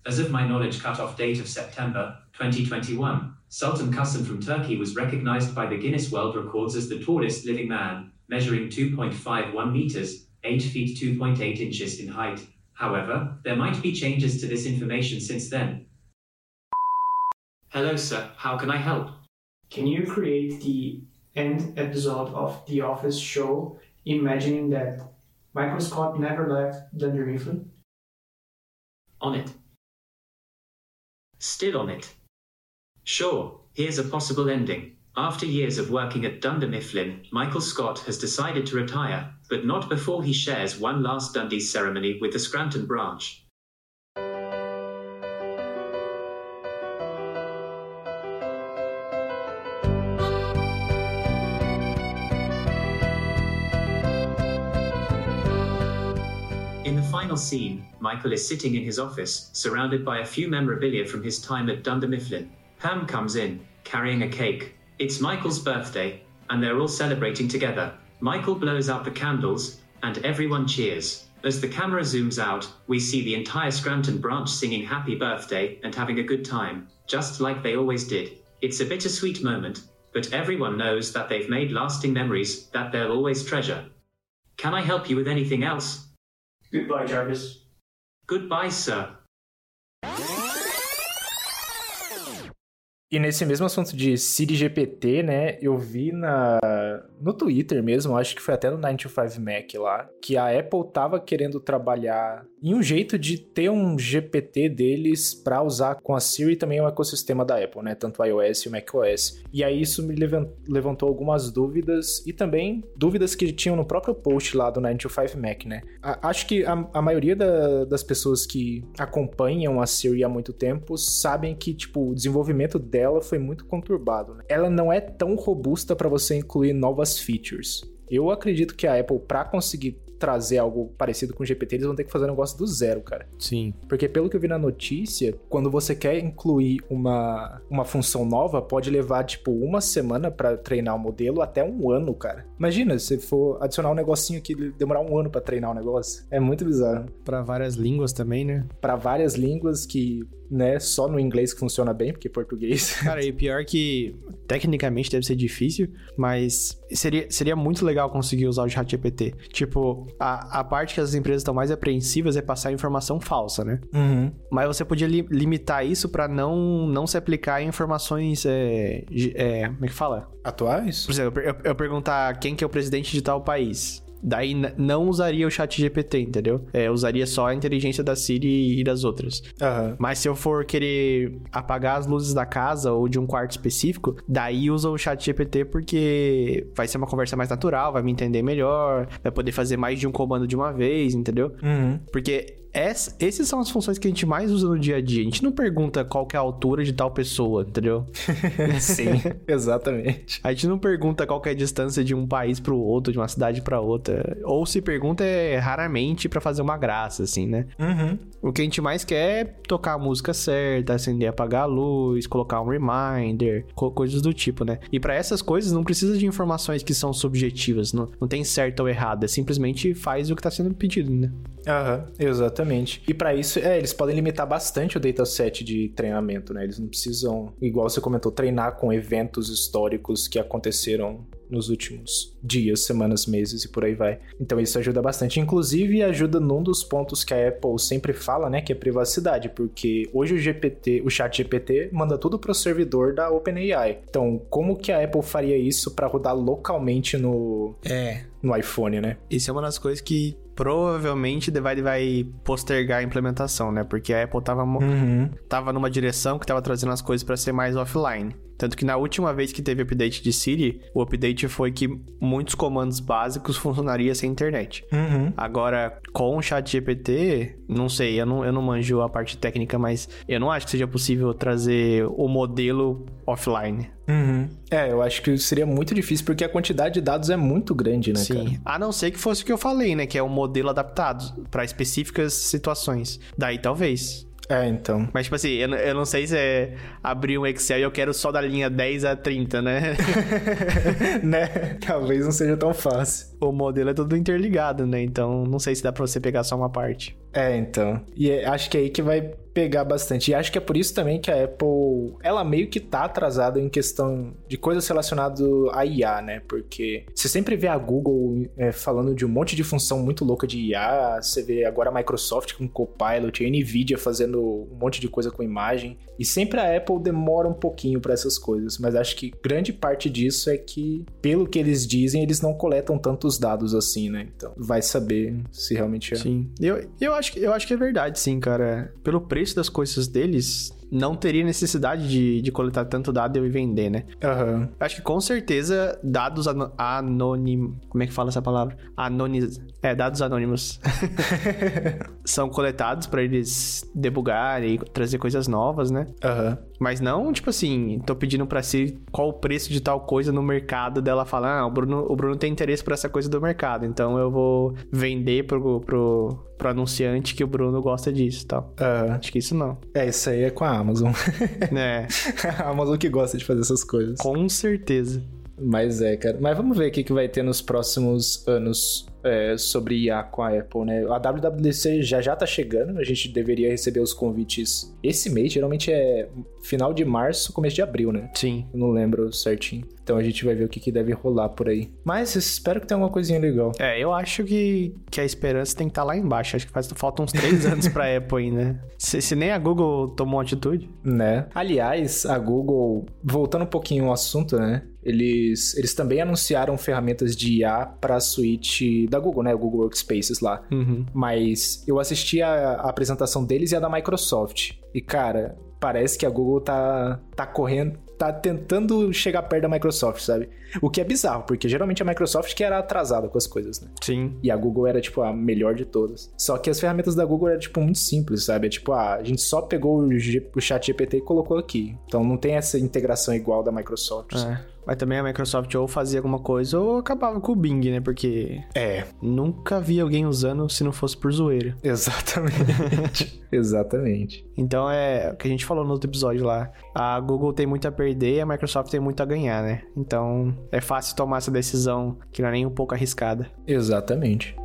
S4: As of my knowledge cut-off date of September 2021, Sultan Qasim from Turkey was recognized by the Guinness World Records as the tallest living man, measuring 2.51 meters, 8 feet 2.8 inches in height. However, there might be changes to this information since then. Hello, sir. How can I help?
S3: Can you create the end episode of The Office show imagining that Michael Scott never left Dunder Mifflin?
S4: On it. Still on it. Sure, here's a possible ending. After years of working at Dunder Mifflin, Michael Scott has decided to retire, but not before he shares one last Dundee ceremony with the Scranton branch. Final scene, Michael is sitting in his office, surrounded by a few memorabilia from his time at Dunder Mifflin. Pam comes in, carrying a cake. It's Michael's birthday, and they're all celebrating together. Michael blows out the candles, and everyone cheers. As the camera zooms out, we see the entire Scranton branch singing happy birthday and having a good time, just like they always did. It's a bittersweet moment, but everyone knows that they've made lasting memories that they'll always treasure. Can I help you with anything else?
S3: Goodbye, Jarvis.
S4: Goodbye, sir.
S1: E nesse mesmo assunto de Siri GPT, né, eu vi na, no Twitter mesmo, acho que foi até no 95 Mac lá, que a Apple tava querendo trabalhar em um jeito de ter um GPT deles para usar com a Siri também é o ecossistema da Apple, né, tanto o iOS e o macOS. E aí isso me levantou algumas dúvidas e também dúvidas que tinham no próprio post lá do 95 Mac, né. A, acho que a, a maioria da, das pessoas que acompanham a Siri há muito tempo sabem que, tipo, o desenvolvimento dela dela foi muito conturbado. Né? Ela não é tão robusta para você incluir novas features. Eu acredito que a Apple, para conseguir trazer algo parecido com o GPT, eles vão ter que fazer um negócio do zero, cara.
S2: Sim.
S1: Porque pelo que eu vi na notícia, quando você quer incluir uma, uma função nova, pode levar, tipo, uma semana pra treinar o modelo até um ano, cara. Imagina, se for adicionar um negocinho que demorar um ano pra treinar o negócio. É muito bizarro.
S2: Pra várias línguas também, né?
S1: Pra várias línguas que né? Só no inglês que funciona bem, porque português. [laughs]
S2: Cara, e pior que tecnicamente deve ser difícil, mas seria, seria muito legal conseguir usar o ChatGPT. Tipo, a, a parte que as empresas estão mais apreensivas é passar informação falsa, né?
S1: Uhum.
S2: Mas você podia li, limitar isso para não, não se aplicar em informações. É, é, como é que fala?
S1: Atuais?
S2: Por exemplo, eu, eu perguntar quem que é o presidente de tal país. Daí não usaria o chat GPT, entendeu? É, usaria só a inteligência da Siri e das outras.
S1: Uhum.
S2: Mas se eu for querer apagar as luzes da casa ou de um quarto específico, daí usa o chat GPT porque vai ser uma conversa mais natural, vai me entender melhor, vai poder fazer mais de um comando de uma vez, entendeu?
S1: Uhum.
S2: Porque essa, essas são as funções que a gente mais usa no dia a dia. A gente não pergunta qual que é a altura de tal pessoa, entendeu? [laughs]
S1: Sim, [laughs] exatamente.
S2: A gente não pergunta qual que é a distância de um país para o outro, de uma cidade para outra. Ou se pergunta é raramente para fazer uma graça, assim, né?
S1: Uhum.
S2: O que a gente mais quer é tocar a música certa, acender, apagar a luz, colocar um reminder, co coisas do tipo, né? E para essas coisas não precisa de informações que são subjetivas, não, não tem certo ou errado, é simplesmente faz o que está sendo pedido, né?
S1: Aham, uhum, exatamente. E para isso, é, eles podem limitar bastante o dataset de treinamento, né? Eles não precisam, igual você comentou, treinar com eventos históricos que aconteceram nos últimos dias, semanas, meses e por aí vai. Então isso ajuda bastante. Inclusive ajuda num dos pontos que a Apple sempre fala, né, que é privacidade, porque hoje o GPT, o Chat GPT manda tudo pro servidor da OpenAI. Então, como que a Apple faria isso para rodar localmente no
S2: é
S1: no iPhone, né?
S2: Isso é uma das coisas que provavelmente vai, vai postergar a implementação, né? Porque a Apple tava,
S1: uhum.
S2: tava numa direção que tava trazendo as coisas para ser mais offline. Tanto que na última vez que teve update de Siri, o update foi que muitos comandos básicos funcionariam sem internet.
S1: Uhum.
S2: Agora, com o chat GPT, não sei, eu não, eu não manjo a parte técnica, mas eu não acho que seja possível trazer o modelo offline.
S1: Uhum. É, eu acho que seria muito difícil porque a quantidade de dados é muito grande, né,
S2: Sim.
S1: Cara?
S2: A não ser que fosse o que eu falei, né? Que é um modelo adaptado para específicas situações. Daí talvez.
S1: É, então.
S2: Mas, tipo assim, eu, eu não sei se é abrir um Excel e eu quero só da linha 10 a 30, né? [laughs]
S1: né? Talvez não seja tão fácil.
S2: O modelo é tudo interligado, né? Então, não sei se dá pra você pegar só uma parte.
S1: É, então. E é, acho que é aí que vai pegar bastante. E acho que é por isso também que a Apple, ela meio que tá atrasada em questão de coisas relacionadas a IA, né? Porque você sempre vê a Google é, falando de um monte de função muito louca de IA, você vê agora a Microsoft com Copilot, a Nvidia fazendo um monte de coisa com imagem, e sempre a Apple demora um pouquinho para essas coisas, mas acho que grande parte disso é que, pelo que eles dizem, eles não coletam tantos dados assim, né? Então, vai saber se realmente é.
S2: Sim. Eu, eu, acho, eu acho que é verdade, sim, cara. Pelo preço das coisas deles, não teria necessidade de, de coletar tanto dado e vender, né?
S1: Uhum.
S2: Acho que com certeza dados anônimos. Como é que fala essa palavra? Anônimos. É, dados anônimos. [laughs] São coletados para eles debugar e trazer coisas novas, né?
S1: Aham. Uhum.
S2: Mas não, tipo assim, tô pedindo pra si qual o preço de tal coisa no mercado dela falar, ah, o Bruno, o Bruno tem interesse por essa coisa do mercado, então eu vou vender pro, pro, pro anunciante que o Bruno gosta disso e tal.
S1: Uhum.
S2: Acho que isso não.
S1: É, isso aí é com a Amazon.
S2: É. [laughs]
S1: a Amazon que gosta de fazer essas coisas.
S2: Com certeza.
S1: Mas é, cara. Mas vamos ver o que, que vai ter nos próximos anos é, sobre IA com a Apple, né? A WWDC já já tá chegando, a gente deveria receber os convites esse mês, geralmente é final de março, começo de abril, né?
S2: Sim.
S1: Eu não lembro certinho. Então a gente vai ver o que, que deve rolar por aí. Mas espero que tenha alguma coisinha legal.
S2: É, eu acho que, que a esperança tem que estar tá lá embaixo. Acho que faz, faltam uns três anos pra [laughs] Apple ainda. Se, se nem a Google tomou atitude.
S1: Né? Aliás, a Google, voltando um pouquinho ao assunto, né? Eles, eles também anunciaram ferramentas de IA para a suíte da Google, né? O Google Workspaces lá.
S2: Uhum.
S1: Mas eu assisti a, a, apresentação deles e a da Microsoft. E, cara, parece que a Google tá, tá correndo, tá tentando chegar perto da Microsoft, sabe? O que é bizarro, porque geralmente a Microsoft que era atrasada com as coisas, né?
S2: Sim.
S1: E a Google era, tipo, a melhor de todas. Só que as ferramentas da Google eram, tipo, muito simples, sabe? É tipo, ah, a gente só pegou o, G, o chat GPT e colocou aqui. Então não tem essa integração igual da Microsoft.
S2: É. Mas também a Microsoft ou fazia alguma coisa ou acabava com o Bing, né? Porque
S1: É,
S2: nunca vi alguém usando se não fosse por zoeira. [laughs]
S1: exatamente. [laughs] exatamente.
S2: Então é o que a gente falou no outro episódio lá. A Google tem muito a perder e a Microsoft tem muito a ganhar, né? Então é fácil tomar essa decisão que não é nem um pouco arriscada.
S1: Exatamente.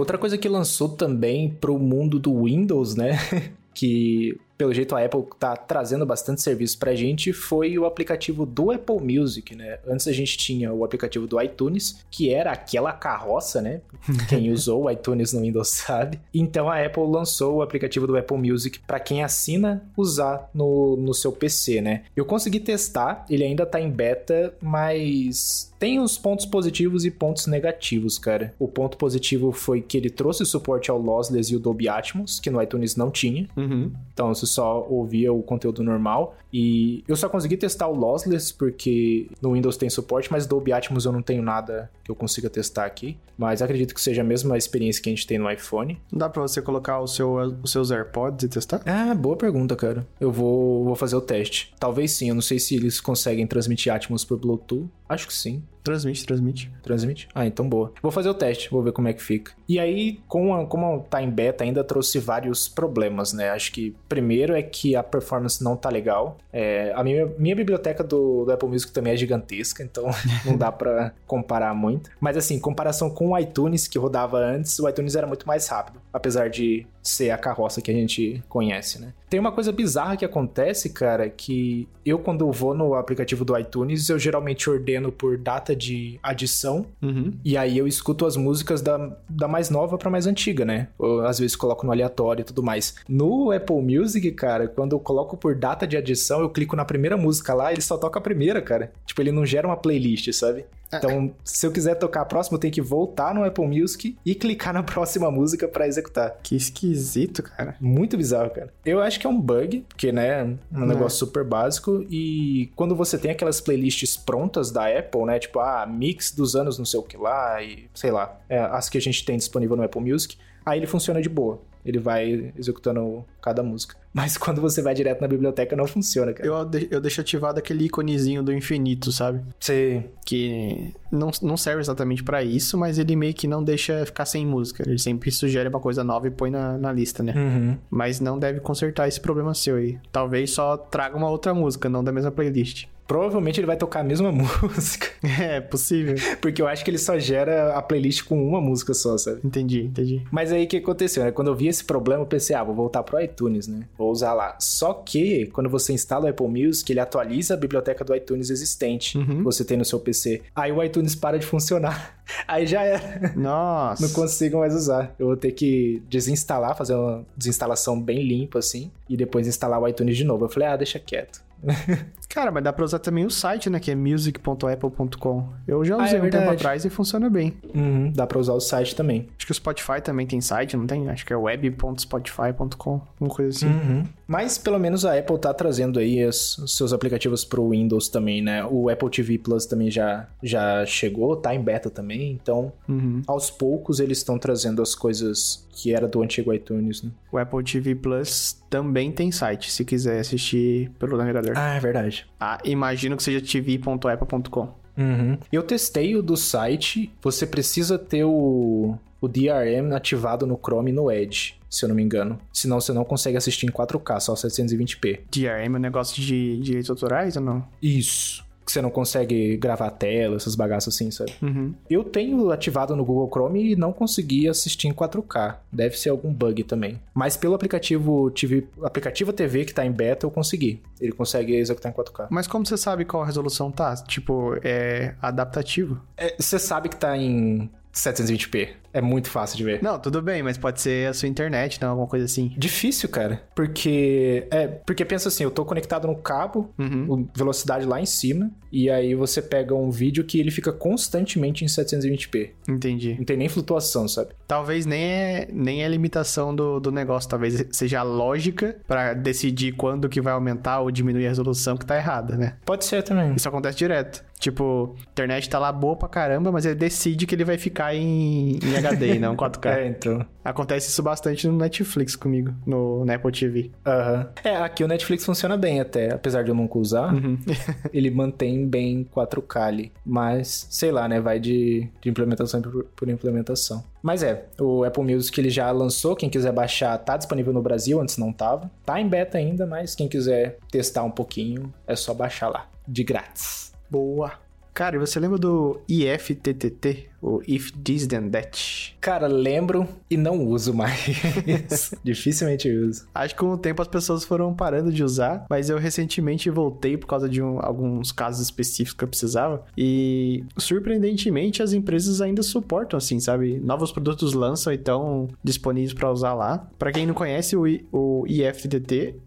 S1: Outra coisa que lançou também pro mundo do Windows, né? [laughs] que pelo jeito a Apple tá trazendo bastante serviço pra gente foi o aplicativo do Apple Music, né? Antes a gente tinha o aplicativo do iTunes, que era aquela carroça, né? Quem [laughs] usou o iTunes no Windows sabe. Então a Apple lançou o aplicativo do Apple Music para quem assina usar no, no seu PC, né? Eu consegui testar, ele ainda tá em beta, mas tem os pontos positivos e pontos negativos, cara. O ponto positivo foi que ele trouxe suporte ao Lossless e o Dolby Atmos, que no iTunes não tinha.
S2: Uhum.
S1: Então você só ouvia o conteúdo normal. E eu só consegui testar o Lossless porque no Windows tem suporte, mas Dolby Atmos eu não tenho nada que eu consiga testar aqui. Mas acredito que seja a mesma experiência que a gente tem no iPhone.
S2: Não dá pra você colocar o seu, os seus AirPods e testar?
S1: Ah, boa pergunta, cara. Eu vou, vou fazer o teste. Talvez sim, eu não sei se eles conseguem transmitir Atmos por Bluetooth. Acho que sim.
S2: Transmite, transmite.
S1: Transmite? Ah, então boa. Vou fazer o teste, vou ver como é que fica. E aí, com a, como tá em beta, ainda trouxe vários problemas, né? Acho que primeiro é que a performance não tá legal. É, a minha, minha biblioteca do, do Apple Music também é gigantesca, então [laughs] não dá pra comparar muito. Mas assim, em comparação com o iTunes que rodava antes, o iTunes era muito mais rápido, apesar de ser a carroça que a gente conhece, né? Tem uma coisa bizarra que acontece, cara, que eu quando vou no aplicativo do iTunes, eu geralmente ordeno por data de adição
S2: Uhum.
S1: e aí eu escuto as músicas da, da mais nova pra mais antiga, né? Ou às vezes coloco no aleatório e tudo mais. No Apple Music, cara, quando eu coloco por data de adição, eu clico na primeira música lá, ele só toca a primeira, cara. Tipo, ele não gera uma playlist, sabe? Então, se eu quiser tocar a próxima, eu tenho que voltar no Apple Music e clicar na [laughs] próxima música pra executar.
S2: Que esquisito, cara.
S1: Muito bizarro, cara. Eu acho que é um bug, porque, né, um
S2: É.
S1: negócio super básico. E quando você tem aquelas playlists prontas da Apple, né, tipo, ah, mix dos anos não sei o que lá, e sei lá, é, as que a gente tem disponível no Apple Music, aí ele funciona de boa. Ele vai executando cada música. Mas quando você vai direto na biblioteca, não funciona, cara.
S2: Eu, de- eu deixo ativado aquele iconezinho do infinito, sabe?
S1: Você.
S2: Que não, não serve exatamente pra isso, mas ele meio que não deixa ficar sem música. Ele sempre sugere uma coisa nova e põe na, na lista, né?
S1: Uhum.
S2: Mas não deve consertar esse problema seu aí. Talvez só traga uma outra música, não da mesma playlist.
S1: Provavelmente ele vai tocar a mesma [laughs] música.
S2: É, possível.
S1: Porque eu acho que ele só gera a playlist com uma música só, sabe?
S2: Entendi, entendi.
S1: Mas aí o que aconteceu, né? Quando eu vi esse problema, eu pensei, ah, vou voltar pro iTunes, né? Vou usar lá. Só que, quando você instala o Apple Music, ele atualiza a biblioteca do iTunes existente
S2: Uhum.
S1: que você tem no seu PC. Aí o iTunes para de funcionar. [laughs] Aí já era.
S2: Nossa.
S1: Não consigo mais usar. Eu vou ter que desinstalar, fazer uma desinstalação bem limpa, assim, e depois instalar o iTunes de novo. Eu falei, ah, deixa quieto. [laughs]
S2: Cara, mas dá pra usar também o site, né? Que é music.apple.com. Eu já
S1: Ah, é
S2: usei um tempo atrás e funciona bem.
S1: Uhum, dá pra usar o site também.
S2: Acho que o Spotify também tem site, não tem? Acho que é web.spotify.com, alguma coisa assim.
S1: Uhum. Mas pelo menos a Apple tá trazendo aí os, os seus aplicativos pro Windows também, né? O Apple TV Plus também já, já chegou, tá em beta também. Então,
S2: Uhum.
S1: aos poucos eles estão trazendo as coisas que era do antigo iTunes, né?
S2: O Apple TV Plus também tem site, se quiser assistir pelo navegador.
S1: Ah, é verdade.
S2: Ah, imagino que seja tv.apple.com.
S1: Uhum. Eu testei o do site. Você precisa ter o, o DRM ativado no Chrome e no Edge, se eu não me engano. Senão você não consegue assistir em 4K, só 720p.
S2: DRM é um negócio de direitos autorais ou não?
S1: Isso. Que você não consegue gravar a tela, essas bagaças assim, sabe?
S2: Uhum.
S1: Eu tenho ativado no Google Chrome e não consegui assistir em 4K. Deve ser algum bug também. Mas pelo aplicativo TV, aplicativo TV que tá em beta, eu consegui. Ele consegue executar em 4K.
S2: Mas como você sabe qual resolução tá? Tipo, é adaptativo.
S1: É, Você sabe que tá em 720p. É muito fácil de ver.
S2: Não, tudo bem, mas pode ser a sua internet, não? Alguma coisa assim.
S1: Difícil, cara. Porque. É, porque pensa assim, eu tô conectado no cabo,
S2: Uhum.
S1: velocidade lá em cima, e aí você pega um vídeo que ele fica constantemente em 720p.
S2: Entendi.
S1: Não tem nem flutuação, sabe?
S2: Talvez nem é, nem é a limitação do, do negócio, talvez seja a lógica pra decidir quando que vai aumentar ou diminuir a resolução que tá errada, né?
S1: Pode ser também.
S2: Isso acontece direto. Tipo, a internet tá lá boa pra caramba, mas ele decide que ele vai ficar em, em HD, não 4K.
S1: É, então.
S2: Acontece isso bastante no Netflix comigo, no, na Apple TV.
S1: Aham. É, aqui o Netflix funciona bem até, apesar de eu nunca usar. [laughs] ele mantém bem 4K ali. Mas, sei lá, né? Vai de, de implementação por, por implementação. Mas é, o Apple Music ele já lançou. Quem quiser baixar, tá disponível no Brasil, antes não tava. Tá em beta ainda, mas quem quiser testar um pouquinho, é só baixar lá. De grátis.
S2: Boa. Cara, e você lembra do IFTTT? O If This Then That?
S1: Cara, lembro e não uso mais. [laughs] Dificilmente uso.
S2: Acho que com o tempo as pessoas foram parando de usar, mas eu recentemente voltei por causa de um- alguns casos específicos que eu precisava. E surpreendentemente as empresas ainda suportam, assim, sabe? Novos produtos lançam e estão disponíveis para usar lá. Para quem não conhece, o, I- o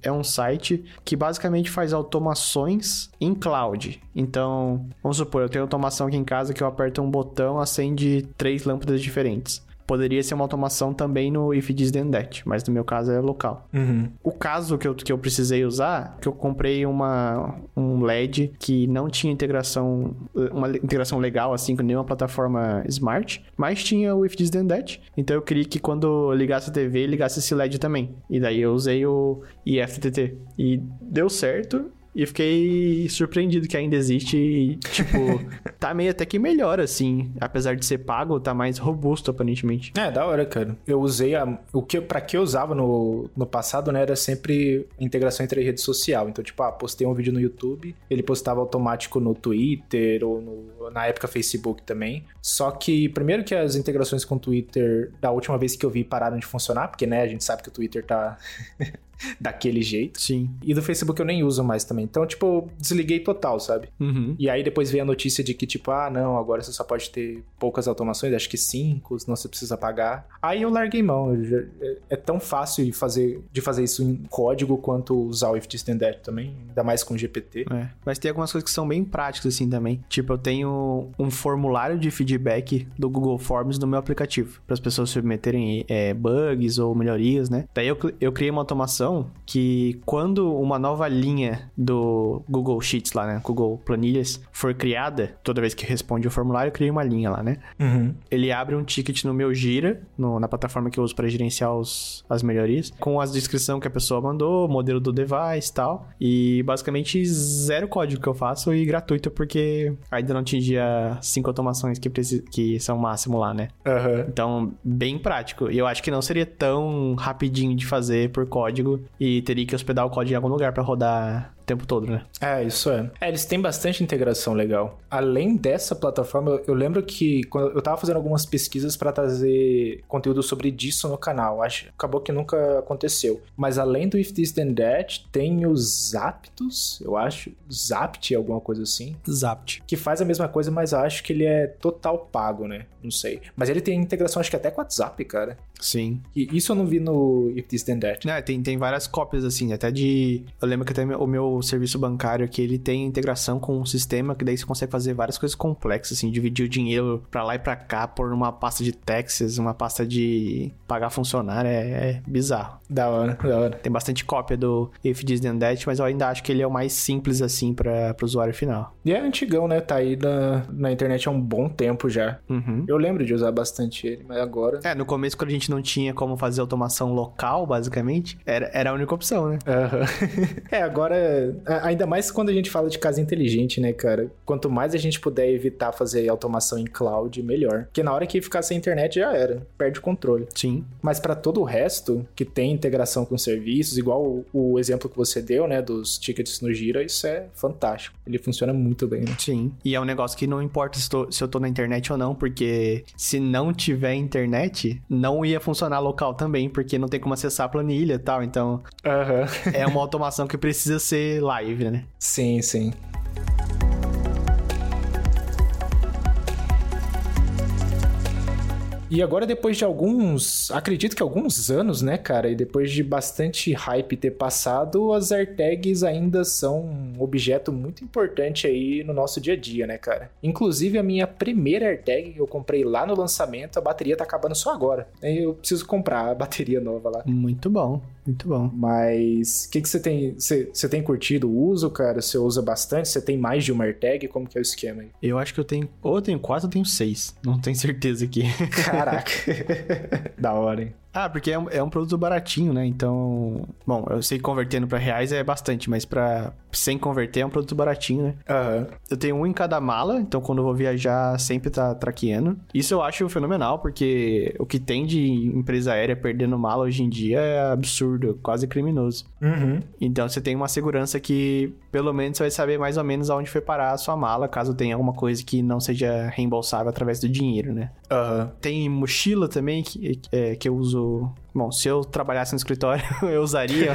S2: é um site que basicamente faz automações em cloud. Então, vamos supor, eu tenho automação aqui em casa que eu aperto um botão, acende três lâmpadas diferentes. Poderia ser uma automação também no If This Then That, mas no meu caso é local. O caso que eu, que eu precisei usar, que eu comprei uma, um LED que não tinha integração, uma integração legal, assim, com nenhuma plataforma smart, mas tinha o If This Then That. Então eu queria que quando ligasse a TV, ligasse esse LED também. E daí eu usei o IFTTT. E deu certo. E fiquei surpreendido que ainda existe e, tipo, [laughs] tá meio até que melhor, assim. Apesar de ser pago, tá mais robusto, aparentemente.
S1: É, da hora, cara. Eu usei a. O que, pra que eu usava no, no passado, né? Era sempre integração entre rede social. Então, tipo, ah, postei um vídeo no YouTube, ele postava automático no Twitter ou no- na época Facebook também. Só que, primeiro que as integrações com o Twitter, da última vez que eu vi, pararam de funcionar, porque, né, a gente sabe que o Twitter tá. [laughs] daquele jeito.
S2: Sim.
S1: E do Facebook eu nem uso mais também. Então, tipo, eu desliguei total, sabe?
S2: Uhum.
S1: E aí depois veio a notícia de que, tipo, ah, não, agora você só pode ter poucas automações, acho que cinco, senão você precisa pagar. Aí eu larguei mão. eu já- é- é tão fácil de fazer, de fazer isso em código quanto usar o If That também, ainda mais com GPT.
S2: É, mas tem algumas coisas que são bem práticas assim também. Tipo, eu tenho um formulário de feedback do Google Forms no meu aplicativo, para as pessoas submeterem é, bugs ou melhorias, né? Daí eu, eu criei uma automação que quando uma nova linha do Google Sheets lá, né, Google Planilhas, for criada, toda vez que responde o formulário, eu criei uma linha lá, né? Ele abre um ticket no meu Gira, no- na plataforma que eu uso para gerenciar os, as melhorias, com a descrição que a pessoa mandou, modelo do device e tal. E basicamente zero código que eu faço e gratuito, porque ainda não atingia cinco automações que, preci- que são máximo lá, né?
S1: Aham.
S2: Então, bem prático. E eu acho que não seria tão rapidinho de fazer por código e teria que hospedar o código em algum lugar para rodar o tempo todo, né?
S1: É, isso é. É, eles têm bastante integração legal. Além dessa plataforma, eu, eu lembro que quando eu tava fazendo algumas pesquisas pra trazer conteúdo sobre disso no canal. Acho, acabou que nunca aconteceu. Mas além do If This Then That, tem os Zaptos, eu acho. Zapt, alguma coisa assim.
S2: Zapt.
S1: Que faz a mesma coisa, mas acho que ele é total pago, né? Não sei. Mas ele tem integração, acho que até com o WhatsApp, cara.
S2: Sim.
S1: E isso eu não vi no If This Then That.
S2: É, tem, tem várias cópias, assim, até de... Eu lembro que até o meu serviço bancário aqui, ele tem integração com um sistema que daí você consegue fazer várias coisas complexas, assim, dividir o dinheiro pra lá e pra cá, pôr numa pasta de taxes, uma pasta de pagar funcionário, é, é bizarro.
S1: Da hora, da hora.
S2: Tem bastante cópia do If This Then That, mas eu ainda acho que ele é o mais simples, assim, pra, pro usuário final.
S1: E é antigão, né? Tá aí na, na internet há um bom tempo já.
S2: Uhum.
S1: Eu lembro de usar bastante ele, mas agora.
S2: É, no começo, quando a gente não tinha como fazer automação local, basicamente, era, era a única opção, né?
S1: Aham. [laughs] é, agora, a- ainda mais quando a gente fala de casa inteligente, né, cara? Quanto mais a gente puder evitar fazer automação em cloud, melhor. Porque na hora que ficar sem internet já era, perde o controle.
S2: Sim.
S1: Mas pra todo o resto, que tem integração com serviços, igual o, o exemplo que você deu, né, dos tickets no Gira, isso é fantástico. Ele funciona muito bem, né?
S2: Sim. E é um negócio que não importa se, tô- se eu tô na internet ou não, porque se não tiver internet, não ia funcionar local também, porque não tem como acessar a planilha e tal. Então,
S1: Aham.
S2: é uma automação que precisa ser live, né?
S1: sim, sim. E agora, depois de alguns. Acredito que alguns anos, né, cara? E depois de bastante hype ter passado, as AirTags ainda são um objeto muito importante aí no nosso dia a dia, né, cara? Inclusive, a minha primeira AirTag que eu comprei lá no lançamento, a bateria tá acabando só agora. Aí eu preciso comprar a bateria nova lá.
S2: Muito bom, muito bom.
S1: Mas o que, que você tem. Você, você tem curtido o uso, cara? Você usa bastante? Você tem mais de uma AirTag? Como que é o esquema aí?
S2: Eu acho que eu tenho. Ou eu tenho quatro ou tenho seis. Não tenho certeza aqui. [laughs]
S1: Caraca. [laughs] da hora, hein?
S2: Ah, porque é um, é um, produto baratinho, né? Então, bom, eu sei que convertendo para reais é bastante, mas para sem converter é um produto baratinho, né?
S1: Uhum.
S2: Eu tenho um em cada mala, então quando eu vou viajar sempre tá traqueando. Isso eu acho fenomenal, porque o que tem de empresa aérea perdendo mala hoje em dia é absurdo, quase criminoso.
S1: Uhum.
S2: Então você tem uma segurança que pelo menos você vai saber mais ou menos aonde foi parar a sua mala, caso tenha alguma coisa que não seja reembolsável através do dinheiro, né?
S1: Uhum.
S2: Tem mochila também que, é, que eu uso Bom, se eu trabalhasse no escritório, [laughs] eu usaria.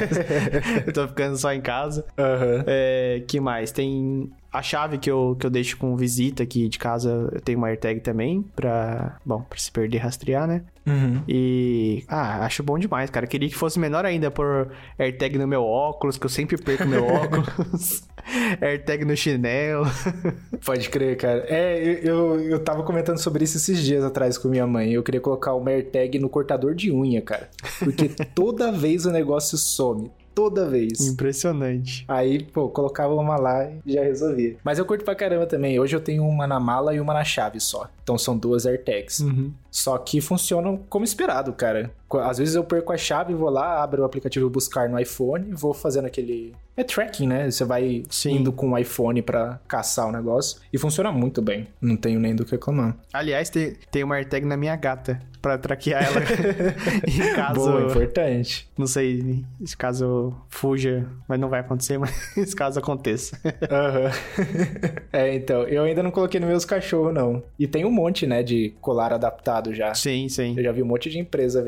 S2: eu tô ficando só em casa.
S1: Uhum.
S2: É, que mais? Tem a chave que eu, que eu deixo com visita aqui de casa, eu tenho uma AirTag também, pra, bom, pra se perder rastrear, né?
S1: Uhum.
S2: E, ah, acho bom demais, cara. Queria que fosse menor ainda por AirTag no meu óculos, que eu sempre perco meu [laughs] óculos. [laughs] AirTag no chinelo. [laughs]
S1: Pode crer, cara. É, eu, eu tava comentando sobre isso esses dias atrás com minha mãe. Eu queria colocar uma AirTag no cortador de unha, cara. Porque [laughs] toda vez o negócio some toda vez.
S2: Impressionante.
S1: Aí, pô, colocava uma lá e já resolvia. Mas eu curto pra caramba também. Hoje eu tenho uma na mala e uma na chave só. Então são duas AirTags.
S2: Uhum.
S1: Só que funcionam como esperado, cara. Às vezes eu perco a chave, vou lá, abro o aplicativo buscar no iPhone, vou fazendo aquele. É tracking, né? Você vai
S2: Sim.
S1: indo com o iPhone para caçar o negócio. E funciona muito bem. Não tenho nem do que reclamar.
S2: Aliás, tem, tem uma AirTag na minha gata para traquear ela [laughs] em caso.
S1: Boa, importante.
S2: Não sei se caso fuja, mas não vai acontecer, mas [laughs] caso aconteça.
S1: Uhum. [laughs] é, então, eu ainda não coloquei nos meus cachorros, não. E tem um monte, né, de colar adaptado já.
S2: Sim, sim.
S1: Eu já vi um monte de empresa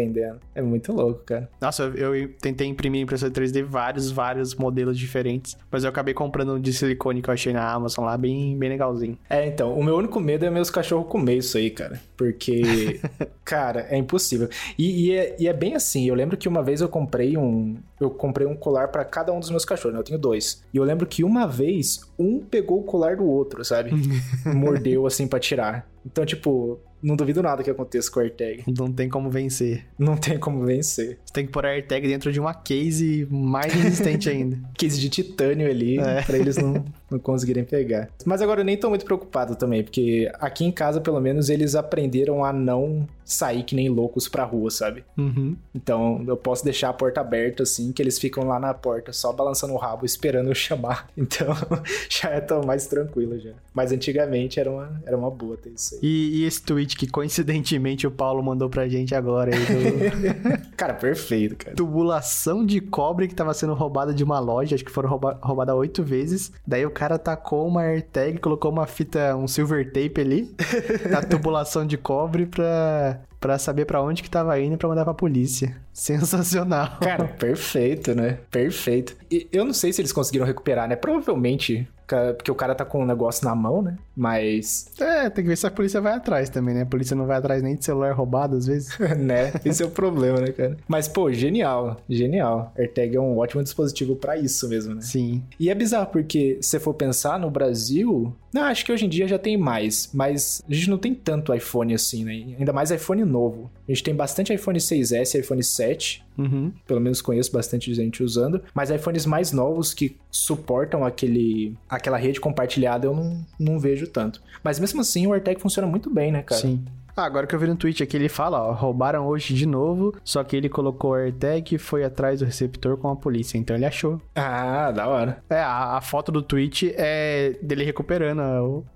S1: É muito louco, cara.
S2: Nossa, eu, eu tentei imprimir impressora 3D vários, vários modelos diferentes, mas eu acabei comprando um de silicone que eu achei na Amazon lá, bem, bem legalzinho.
S1: É, então, o meu único medo é meus cachorros comer isso aí, cara. Porque, [laughs] cara, é impossível. E, e, é, e, é, bem assim, eu lembro que uma vez eu comprei um. Eu comprei um colar para cada um dos meus cachorros, né? Eu tenho dois. E eu lembro que uma vez, um pegou o colar do outro, sabe? [laughs] Mordeu assim para tirar. Então, tipo, não duvido nada que aconteça com a AirTag. [laughs]
S2: Não tem como vencer.
S1: Não tem como vencer.
S2: Você tem que pôr a AirTag dentro de uma case mais resistente [laughs] ainda.
S1: case de titânio ali, é. pra eles não, não conseguirem pegar. Mas agora eu nem tô muito preocupado também, porque aqui em casa, pelo menos, eles aprenderam a não sair que nem loucos pra rua, sabe?
S2: Uhum.
S1: Então eu posso deixar a porta aberta assim, que eles ficam lá na porta, só balançando o rabo, esperando eu chamar. [laughs] Então [laughs] já é tão mais tranquilo já. Mas antigamente era uma, era uma boa ter isso aí.
S2: E, e esse tweet que coincidentemente o Paulo mandou pra gente agora aí do... [laughs]
S1: cara, perfeito, cara.
S2: Tubulação de cobre que tava sendo roubada de uma loja, acho que foram rouba roubada oito vezes. Daí o cara tacou uma AirTag, colocou uma fita, um silver tape ali, [laughs] na tubulação de cobre pra para saber para onde que tava indo para mandar pra polícia. Sensacional.
S1: Cara, perfeito, né? Perfeito. E eu não sei se eles conseguiram recuperar, né? Provavelmente porque o cara tá com um negócio na mão, né? Mas.
S2: É, tem que ver se a polícia vai atrás também, né? A polícia não vai atrás nem de celular roubado às vezes. [laughs]
S1: né? Esse é o problema, né, cara? Mas, pô, genial. Genial. AirTag é um ótimo dispositivo para isso mesmo, né?
S2: Sim.
S1: E é bizarro porque, se for pensar no Brasil. Não, acho que hoje em dia já tem mais. Mas a gente não tem tanto iPhone assim, né? Ainda mais iPhone novo. A gente tem bastante iPhone 6S e iPhone 7.
S2: Uhum.
S1: Pelo menos conheço bastante gente usando. Mas iPhones mais novos que suportam aquele, aquela rede compartilhada eu não, não vejo tanto. Mas mesmo assim o AirTag funciona muito bem, né, cara?
S2: Sim. Ah, agora que eu vi no tweet aqui, ele fala, ó, roubaram hoje de novo, só que ele colocou o AirTag e foi atrás do receptor com a polícia, então ele achou.
S1: Ah, da hora.
S2: É, a, a foto do tweet é dele recuperando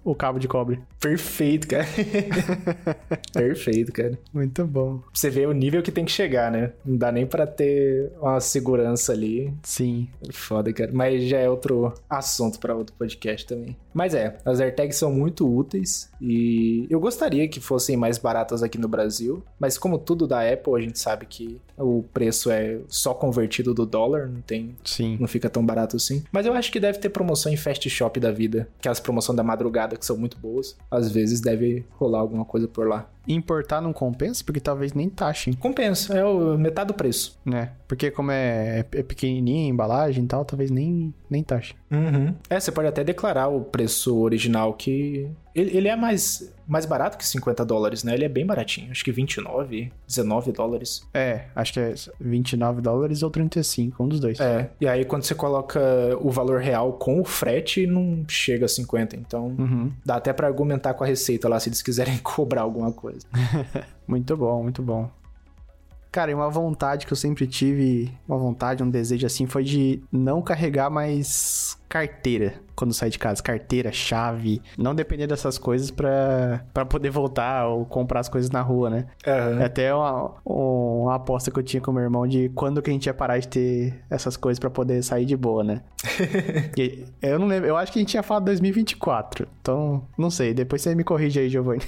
S2: o, o cabo de cobre.
S1: Perfeito, cara. [laughs] Perfeito, cara.
S2: Muito bom.
S1: Você vê o nível que tem que chegar, né? Não dá nem para ter uma segurança ali.
S2: Sim.
S1: Foda, cara. Mas já é outro assunto para outro podcast também. Mas é, as AirTags são muito úteis e eu gostaria que fossem mais baratas aqui no Brasil, mas como tudo da Apple, a gente sabe que O preço é só convertido do dólar, não tem.
S2: Sim.
S1: Não fica tão barato assim. Mas eu acho que deve ter promoção em Fast Shop da vida. Aquelas promoções da madrugada que são muito boas. Às vezes deve rolar alguma coisa por lá.
S2: Importar não compensa, porque talvez nem taxem,
S1: Compensa, é o metade do preço.
S2: né? Porque como é, é pequenininha a embalagem e tal, talvez nem, nem taxe.
S1: Uhum. É, você pode até declarar o preço original que. Ele, ele é mais, mais barato que 50 dólares, né? Ele é bem baratinho. Acho que 29, 19 dólares.
S2: É, acho que é 29 dólares ou 35, um dos dois.
S1: É. E aí quando você coloca o valor real com o frete, não chega a 50. Então
S2: Uhum.
S1: dá até pra argumentar com a receita lá se eles quiserem [laughs] cobrar alguma coisa. [laughs]
S2: Muito bom, muito bom. Cara, e uma vontade que eu sempre tive, uma vontade, um desejo assim, foi de não carregar mais carteira quando sair de casa. Carteira, chave, não depender dessas coisas pra, pra poder voltar ou comprar as coisas na rua, né? É até uma, uma aposta que eu tinha com meu irmão de quando que a gente ia parar de ter essas coisas pra poder sair de boa, né? [laughs] E eu não lembro, eu acho que a gente tinha falado 2024. Então, não sei, depois você me corrige aí, Giovanni.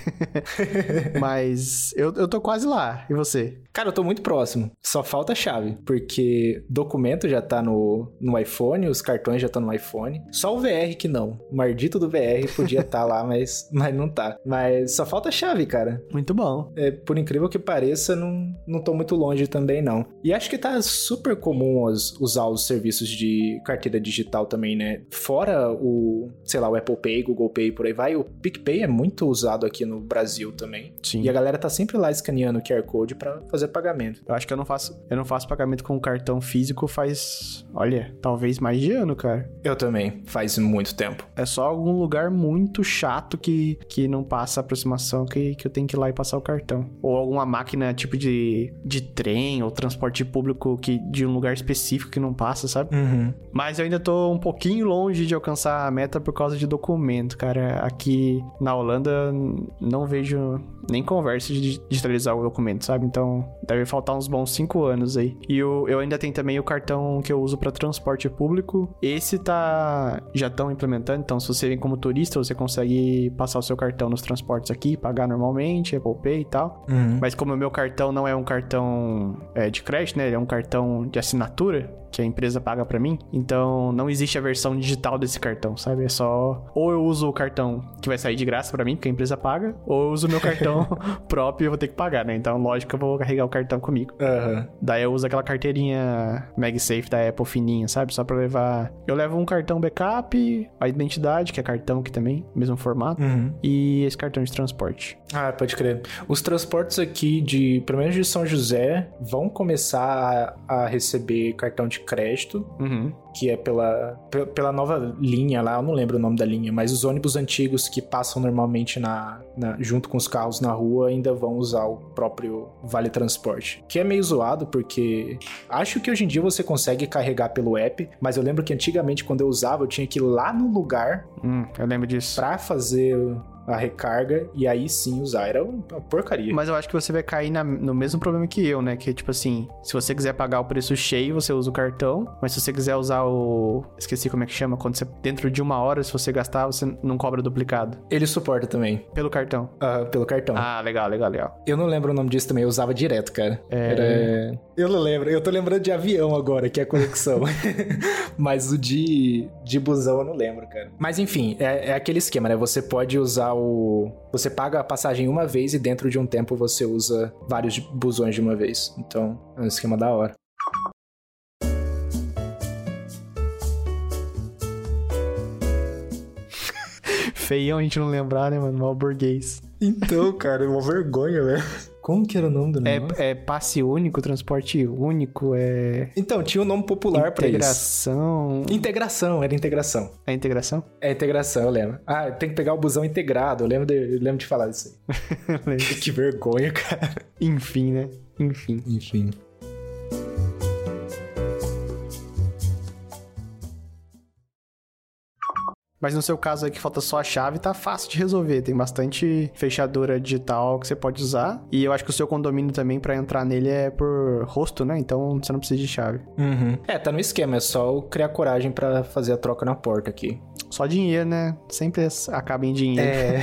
S2: [laughs] Mas eu, eu tô quase lá. E você?
S1: Cara, eu tô muito próximo. Só falta chave. Porque documento já tá no, no iPhone, os cartões já estão no iPhone. Só o VR que não. O maldito do VR podia estar lá, [laughs] mas, mas não tá. Mas só falta a chave, cara.
S2: Muito bom.
S1: É, por incrível que pareça, não, não tô muito longe também, não. E acho que tá super comum os- usar os serviços de carteira digital também, né? Fora o, sei lá, o Apple Pay, Google Pay, por aí vai, o PicPay é muito usado aqui no Brasil também.
S2: Sim.
S1: E a galera tá sempre lá escaneando o QR Code pra fazer pagamento.
S2: Eu acho que eu não faço, eu não faço pagamento com cartão físico faz, olha, talvez mais de ano, cara.
S1: Eu também, faz muito tempo.
S2: É só algum lugar muito chato que, que não passa a aproximação que, que eu tenho que ir lá e passar o cartão. Ou alguma máquina tipo de, de trem ou transporte público que, de um lugar específico que não passa, sabe?
S1: Uhum.
S2: Mas eu ainda tô um pouquinho longe de alcançar a meta por causa de documento, cara. Aqui na Holanda não vejo nem conversa de digitalizar o documento, sabe? Então deve faltar uns bons cinco anos aí. E eu, eu ainda tenho também o cartão que eu uso pra transporte público. Esse tá já estão implementando, então se você vem como turista, você consegue passar o seu cartão nos transportes aqui, pagar normalmente, Apple Pay e tal.
S1: Uhum.
S2: Mas como o meu cartão não é um cartão é, de crédito, né? Ele é um cartão de assinatura que a empresa paga pra mim. Então não existe a versão digital desse cartão, sabe? É só ou eu uso o cartão que vai sair de graça pra mim, porque a empresa paga, ou eu uso o meu cartão [laughs] [laughs] próprio e eu vou ter que pagar, né? Então, lógico que eu vou carregar o cartão comigo.
S1: Aham.
S2: Daí eu uso aquela carteirinha MagSafe da Apple fininha, sabe? Só pra levar. Eu levo um cartão backup, a identidade, que é cartão aqui também, mesmo formato,
S1: Uhum.
S2: e esse cartão de transporte.
S1: Ah, pode crer. Os transportes aqui de, pelo menos de São José, vão começar a, a receber cartão de crédito,
S2: Uhum.
S1: que é pela, pe- pela nova linha lá, eu não lembro o nome da linha, mas os ônibus antigos que passam normalmente na, na- junto com os carros na rua ainda vão usar o próprio Vale Transporte. Que é meio zoado, porque acho que hoje em dia você consegue carregar pelo app, mas eu lembro que antigamente, quando eu usava, eu tinha que ir lá no lugar
S2: Hum, eu lembro disso.
S1: pra fazer a recarga e aí sim usar. Era uma porcaria.
S2: Mas eu acho que você vai cair na- no mesmo problema que eu, né? Que tipo assim, se você quiser pagar o preço cheio, você usa o cartão. Mas se você quiser usar o. Esqueci como é que chama. Quando você. Dentro de uma hora, se você gastar, você não cobra duplicado.
S1: Ele suporta também,
S2: Pelo cartão.
S1: ah, pelo cartão.
S2: Ah, legal, legal, legal.
S1: Eu não lembro o nome disso também, eu usava direto, cara.
S2: É.
S1: Era... Eu não lembro, eu tô lembrando de avião agora, que é a conexão. [laughs] Mas o de, de busão eu não lembro, cara. Mas enfim, é, é aquele esquema, né? Você pode usar o. Você paga a passagem uma vez e dentro de um tempo você usa vários busões de uma vez. Então, é um esquema da hora. [laughs]
S2: Feião a gente não lembrar, né, mano? Mal burguês.
S1: Então, cara, é uma vergonha, velho. Como que era o nome do
S2: É, é passe único, transporte único, é.
S1: Então, tinha um nome popular pra isso.
S2: Integração.
S1: Integração, era integração.
S2: É integração?
S1: É integração, eu lembro. Ah, tem que pegar o busão integrado, eu lembro de, eu lembro de falar isso aí. [laughs] que vergonha, cara.
S2: Enfim, né? Enfim.
S1: Enfim.
S2: Mas no seu caso aí que falta só a chave, tá fácil de resolver. Tem bastante fechadura digital que você pode usar. E eu acho que o seu condomínio também, pra entrar nele, é por rosto, né? Então você não precisa de chave.
S1: É, tá no esquema, é só eu criar coragem pra fazer a troca na porta aqui.
S2: Só dinheiro, né? Sempre acaba em dinheiro.
S1: É.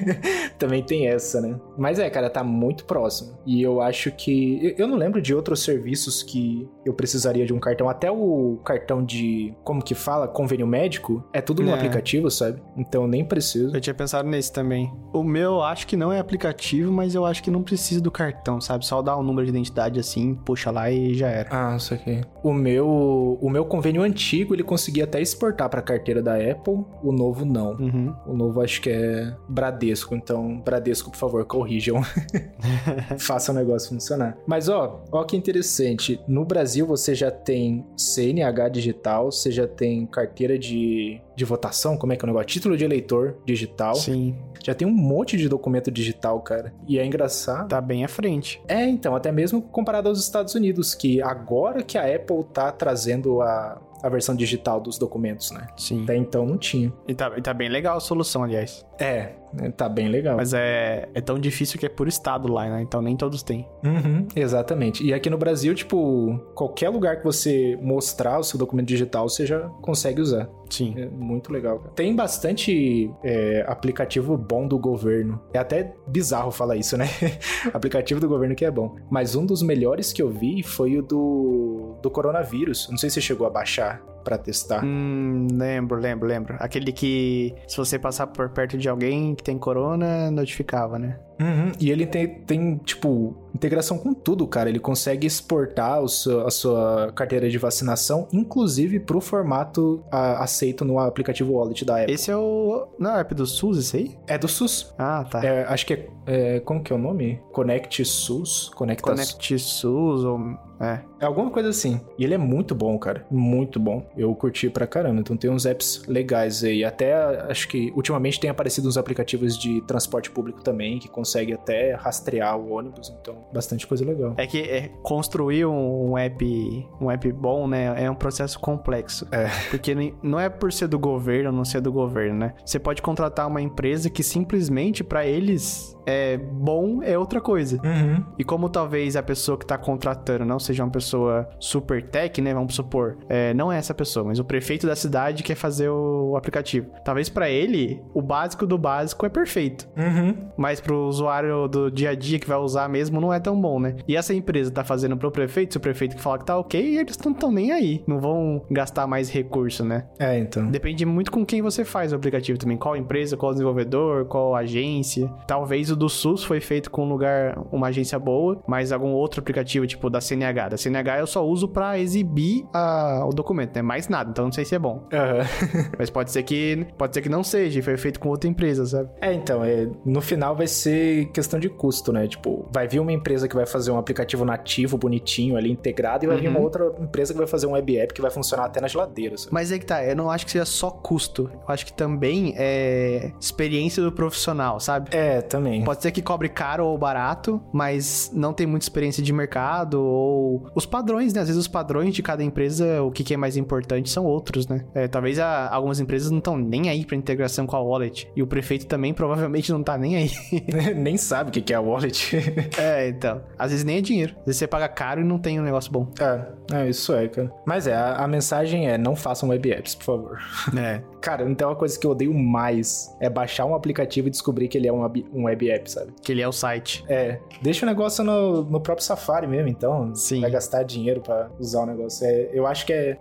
S1: [laughs] Também tem essa, né? Mas é, cara, tá muito próximo. E eu acho que. Eu não lembro de outros serviços que eu precisaria de um cartão. Até o cartão de. Como que fala? Convênio médico. É tudo no
S2: É.
S1: aplicativo, sabe? Então eu nem preciso.
S2: Eu tinha pensado nesse também. O meu, acho que não é aplicativo, mas eu acho que não precisa do cartão, sabe? Só dá um número de identidade assim, puxa lá e já era.
S1: Ah, isso aqui. O meu, o meu convênio antigo, ele conseguia até exportar pra carteira da Apple, o novo não.
S2: Uhum.
S1: O novo acho que é Bradesco, então Bradesco, por favor, corrijam. [laughs] [laughs] Faça o negócio funcionar. Mas ó, ó que interessante. No Brasil você já tem CNH digital, você já tem carteira de, de votação, como é que é o negócio? Título de eleitor digital.
S2: Sim,
S1: Já tem um monte de documento digital, cara. E é engraçado.
S2: tá bem à frente.
S1: É, então, até mesmo comparado aos Estados Unidos, que agora que a Apple tá trazendo a, a versão digital dos documentos, né?
S2: Sim.
S1: Até então não tinha.
S2: E tá, e tá bem legal a solução, aliás.
S1: É, tá bem legal.
S2: Mas é, é tão difícil que é por estado lá, né? Então nem todos têm.
S1: Uhum, exatamente. E aqui no Brasil, tipo, qualquer lugar que você mostrar o seu documento digital, você já consegue usar.
S2: Sim.
S1: É muito legal. Tem bastante é, aplicativo bom do governo. É até bizarro falar isso, né? [laughs] aplicativo do governo que é bom. Mas um dos melhores que eu vi foi o do, do coronavírus. Não sei se você chegou a baixar pra testar.
S2: Hum, lembro, lembro, lembro. Aquele que, se você passar por perto de alguém que tem corona, notificava, né?
S1: Uhum, E ele tem, tem, tipo, integração com tudo, cara. Ele consegue exportar o seu- a sua carteira de vacinação, inclusive pro formato a- aceito no aplicativo Wallet da Apple.
S2: Esse é o. Não é o app do SUS, esse aí?
S1: É do SUS.
S2: Ah, tá.
S1: É, acho que é, é- Como que é o nome? Connect SUS? Conecta
S2: Connect SUS ou. É.
S1: É alguma coisa assim. E ele é muito bom, cara. Muito bom. Eu curti pra caramba. Então tem uns apps legais aí. Até acho que ultimamente tem aparecido uns aplicativos de transporte público também que consegue até rastrear o ônibus. Então, bastante coisa legal.
S2: É que é, construir um, app um app bom, né, é um processo complexo.
S1: É.
S2: Porque não é por ser do governo ou não ser do governo, né? Você pode contratar uma empresa que simplesmente pra eles é bom é outra coisa.
S1: Uhum.
S2: E como talvez a pessoa que tá contratando não seja uma pessoa super tech, né? Vamos supor, é, não é essa pessoa, mas o prefeito da cidade quer fazer o aplicativo. Talvez pra ele, o básico do básico é perfeito.
S1: Uhum.
S2: Mas pro usuário do dia a dia que vai usar mesmo não é tão bom, né? E essa empresa tá fazendo pro prefeito, se o prefeito que fala que tá ok, eles não estão nem aí. Não vão gastar mais recurso, né?
S1: É, então.
S2: Depende muito com quem você faz o aplicativo também. Qual empresa, qual desenvolvedor, qual agência. Talvez o do SUS foi feito com um lugar, uma agência boa, mas algum outro aplicativo, tipo da CNH. Da CNH eu só uso pra exibir a- o documento, né? Mais nada, então não sei se é bom.
S1: Aham. [laughs]
S2: Mas pode ser que pode ser que não seja, foi feito com outra empresa, sabe?
S1: É, então, é, no final vai ser questão de custo, né? Tipo, vai vir uma empresa que vai fazer um aplicativo nativo, bonitinho ali, integrado, e vai vir
S2: Uhum.
S1: uma outra empresa que vai fazer um web app que vai funcionar até na geladeira, sabe?
S2: Mas é que tá, eu não acho que seja só custo. Eu acho que também é experiência do profissional, sabe?
S1: É, também.
S2: Pode ser que cobre caro ou barato, mas não tem muita experiência de mercado ou os padrões, né? Às vezes os padrões de cada empresa, o que, que é mais importante são outros, né? É, talvez a- algumas empresas não estão nem aí pra integração com a wallet e o prefeito também provavelmente não tá nem aí. [laughs]
S1: Nem sabe o que é a wallet. [laughs]
S2: é, então. Às vezes nem é dinheiro. Às vezes você paga caro e não tem um negócio bom.
S1: é, é, isso é, cara. Mas é, a, a mensagem é: não façam web apps, por favor. [laughs]
S2: É.
S1: Cara, não tem uma coisa que eu odeio mais: é baixar um aplicativo e descobrir que ele é um, um web app, sabe?
S2: Que ele é o site.
S1: É, deixa o negócio no, no próprio Safari mesmo, então.
S2: Sim.
S1: Vai gastar dinheiro pra usar o negócio. É, eu acho que é.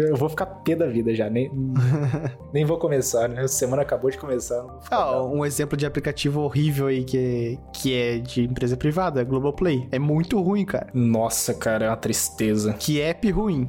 S1: Eu vou ficar pé da vida já. Nem, [laughs] nem vou começar, né? A semana acabou de começar.
S2: Ah, um exemplo de aplicativo horrível aí que, que é de empresa privada, Globoplay. É muito ruim, cara.
S1: Nossa, cara, é uma tristeza.
S2: Que app ruim.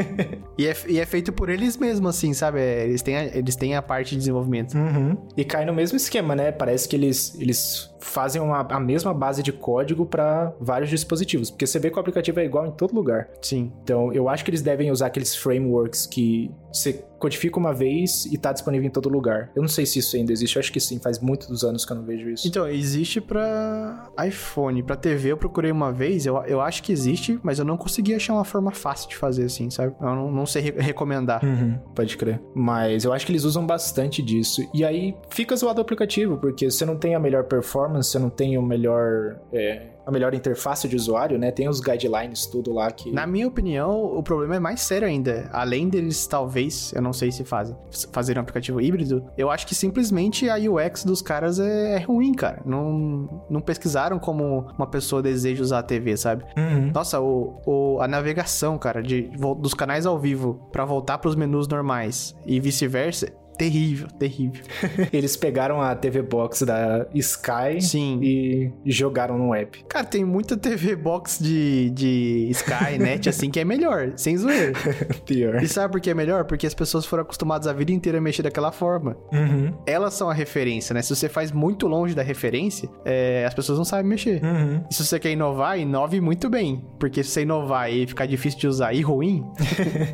S2: [laughs] e, é, e é feito por eles mesmos, assim, sabe? É, Eles têm, a, eles têm a parte de desenvolvimento.
S1: Uhum. E cai no mesmo esquema, né? Parece que eles, eles fazem uma, a mesma base de código pra vários dispositivos. Porque você vê que o aplicativo é igual em todo lugar.
S2: Sim.
S1: Então, eu acho que eles devem usar aqueles frameworks que você codifica uma vez e tá disponível em todo lugar. Eu não sei se isso ainda existe, eu acho que sim, faz muitos anos que eu não vejo isso.
S2: Então, existe pra iPhone. Pra TV eu procurei uma vez, eu, eu acho que existe, mas eu não consegui achar uma forma fácil de fazer assim, sabe? Eu não, não sei re- recomendar.
S1: Uhum, pode crer. Mas eu acho que eles usam bastante disso. E aí fica zoado o aplicativo, porque você não tem a melhor performance, performance, você não tem o melhor. É, a melhor interface de usuário, né? Tem os guidelines, tudo lá que.
S2: Na minha opinião, o problema é mais sério ainda. Além deles, talvez, eu não sei se fazem, fazer um aplicativo híbrido, eu acho que simplesmente a UX dos caras é, é ruim, cara. Não, não pesquisaram como uma pessoa deseja usar a TV, sabe? Uhum. Nossa, o, o, a navegação, cara, de, dos canais ao vivo para voltar para os menus normais e vice-versa terrível, terrível. [laughs]
S1: Eles pegaram a TV Box da Sky
S2: Sim.
S1: e jogaram no app.
S2: Cara, tem muita TV Box de, de Sky, [laughs] Net, assim, que é melhor, sem zoeira. [laughs]
S1: Pior.
S2: E sabe por que é melhor? Porque as pessoas foram acostumadas a vida inteira a mexer daquela forma.
S1: Uhum.
S2: Elas são a referência, né? Se você faz muito longe da referência, é, as pessoas não sabem mexer.
S1: Uhum.
S2: E se você quer inovar, inove muito bem. Porque se você inovar e ficar difícil de usar e ruim,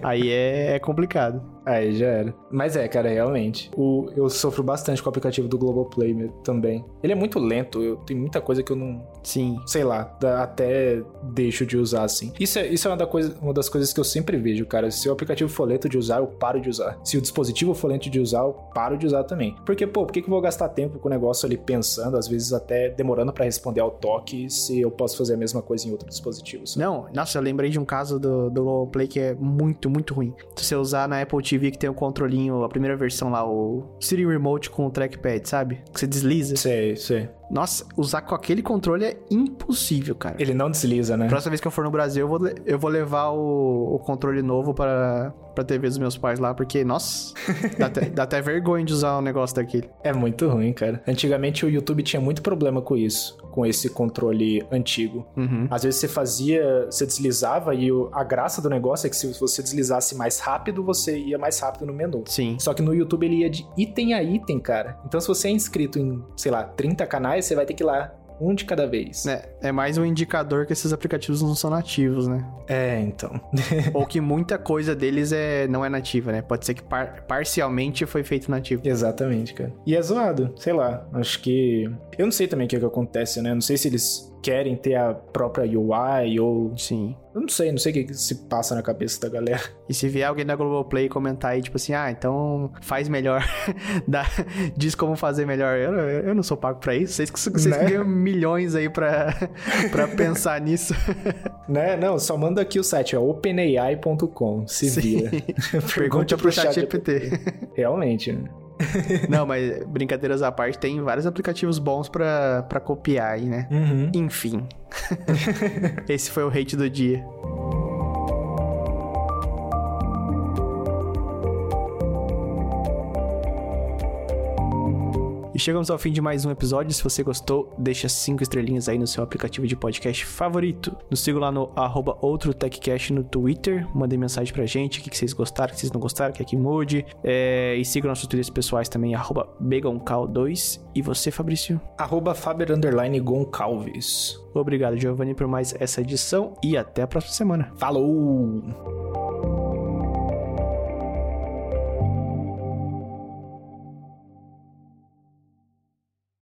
S2: aí é, é complicado.
S1: Aí já era. Mas é, cara, realmente. O, eu sofro bastante com o aplicativo do Globoplay também. Ele é muito lento, eu tem muita coisa que eu não.
S2: Sim.
S1: Sei lá, até deixo de usar assim. Isso é, isso é uma, da coisa, uma das coisas que eu sempre vejo, cara. Se o aplicativo for lento de usar, eu paro de usar. Se o dispositivo for lento de usar, eu paro de usar também. Porque, pô, por que, que eu vou gastar tempo com o negócio ali pensando, às vezes até demorando para responder ao toque, se eu posso fazer a mesma coisa em outro dispositivo?
S2: Sabe? Não, nossa, eu lembrei de um caso do, do Globoplay que é muito, muito ruim. Se você usar na Apple TV TV que tem o controlinho, a primeira versão lá, o Siri Remote com o trackpad, sabe? Que você desliza.
S1: Sei, sei.
S2: Nossa, usar com aquele controle é impossível, cara.
S1: Ele não desliza, né?
S2: Próxima vez que eu for no Brasil, eu vou, eu vou levar o, o controle novo para pra TV dos meus pais lá, porque, nossa, dá até, dá até vergonha de usar um negócio daquele.
S1: É muito ruim, cara. Antigamente o YouTube tinha muito problema com isso, com esse controle antigo.
S2: Uhum.
S1: Às vezes você fazia, você deslizava e o, a graça do negócio é que se você deslizasse mais rápido, você ia mais rápido no menu.
S2: Sim.
S1: Só que no YouTube ele ia de item a item, cara. Então se você é inscrito em, sei lá, 30 canais, você vai ter que ir lá um de cada vez.
S2: É, é mais um indicador que esses aplicativos não são nativos, né?
S1: É, então. [laughs]
S2: Ou que muita coisa deles é, não é nativa, né? Pode ser que par parcialmente foi feito nativo.
S1: Exatamente, cara. E é zoado, sei lá. Acho que. Eu não sei também o que, é que acontece, né? Não sei se eles querem ter a própria UI ou.
S2: Sim.
S1: Eu não sei, não sei o que se passa na cabeça da galera. [laughs]
S2: E se vier alguém da Globoplay comentar aí, tipo assim, ah, então faz melhor, [laughs] Dá, diz como fazer melhor. Eu, eu não sou pago pra isso. Vocês, vocês né? ganham milhões aí pra, [laughs] pra pensar nisso.
S1: Né? Não, só manda aqui o site, é openai.com. Se Sim. vira.
S2: Pergunta pro chat GPT.
S1: Realmente, né? [laughs]
S2: Não, mas brincadeiras à parte, tem vários aplicativos bons para copiar aí, né?
S1: Uhum.
S2: Enfim. [laughs] Esse foi o hate do dia. E chegamos ao fim de mais um episódio. Se você gostou, deixa cinco estrelinhas aí no seu aplicativo de podcast favorito. Nos siga lá no arroba OutroTechCast no Twitter. Mandem mensagem pra gente, o que, vocês gostaram, o que vocês não gostaram, quer que mude. É... E siga nossos twitters pessoais também, arroba BegonCal2. E você, Fabrício?
S1: Arroba Faber Goncalves.
S2: Obrigado, Giovanni, por mais essa edição e até a próxima semana.
S1: Falou!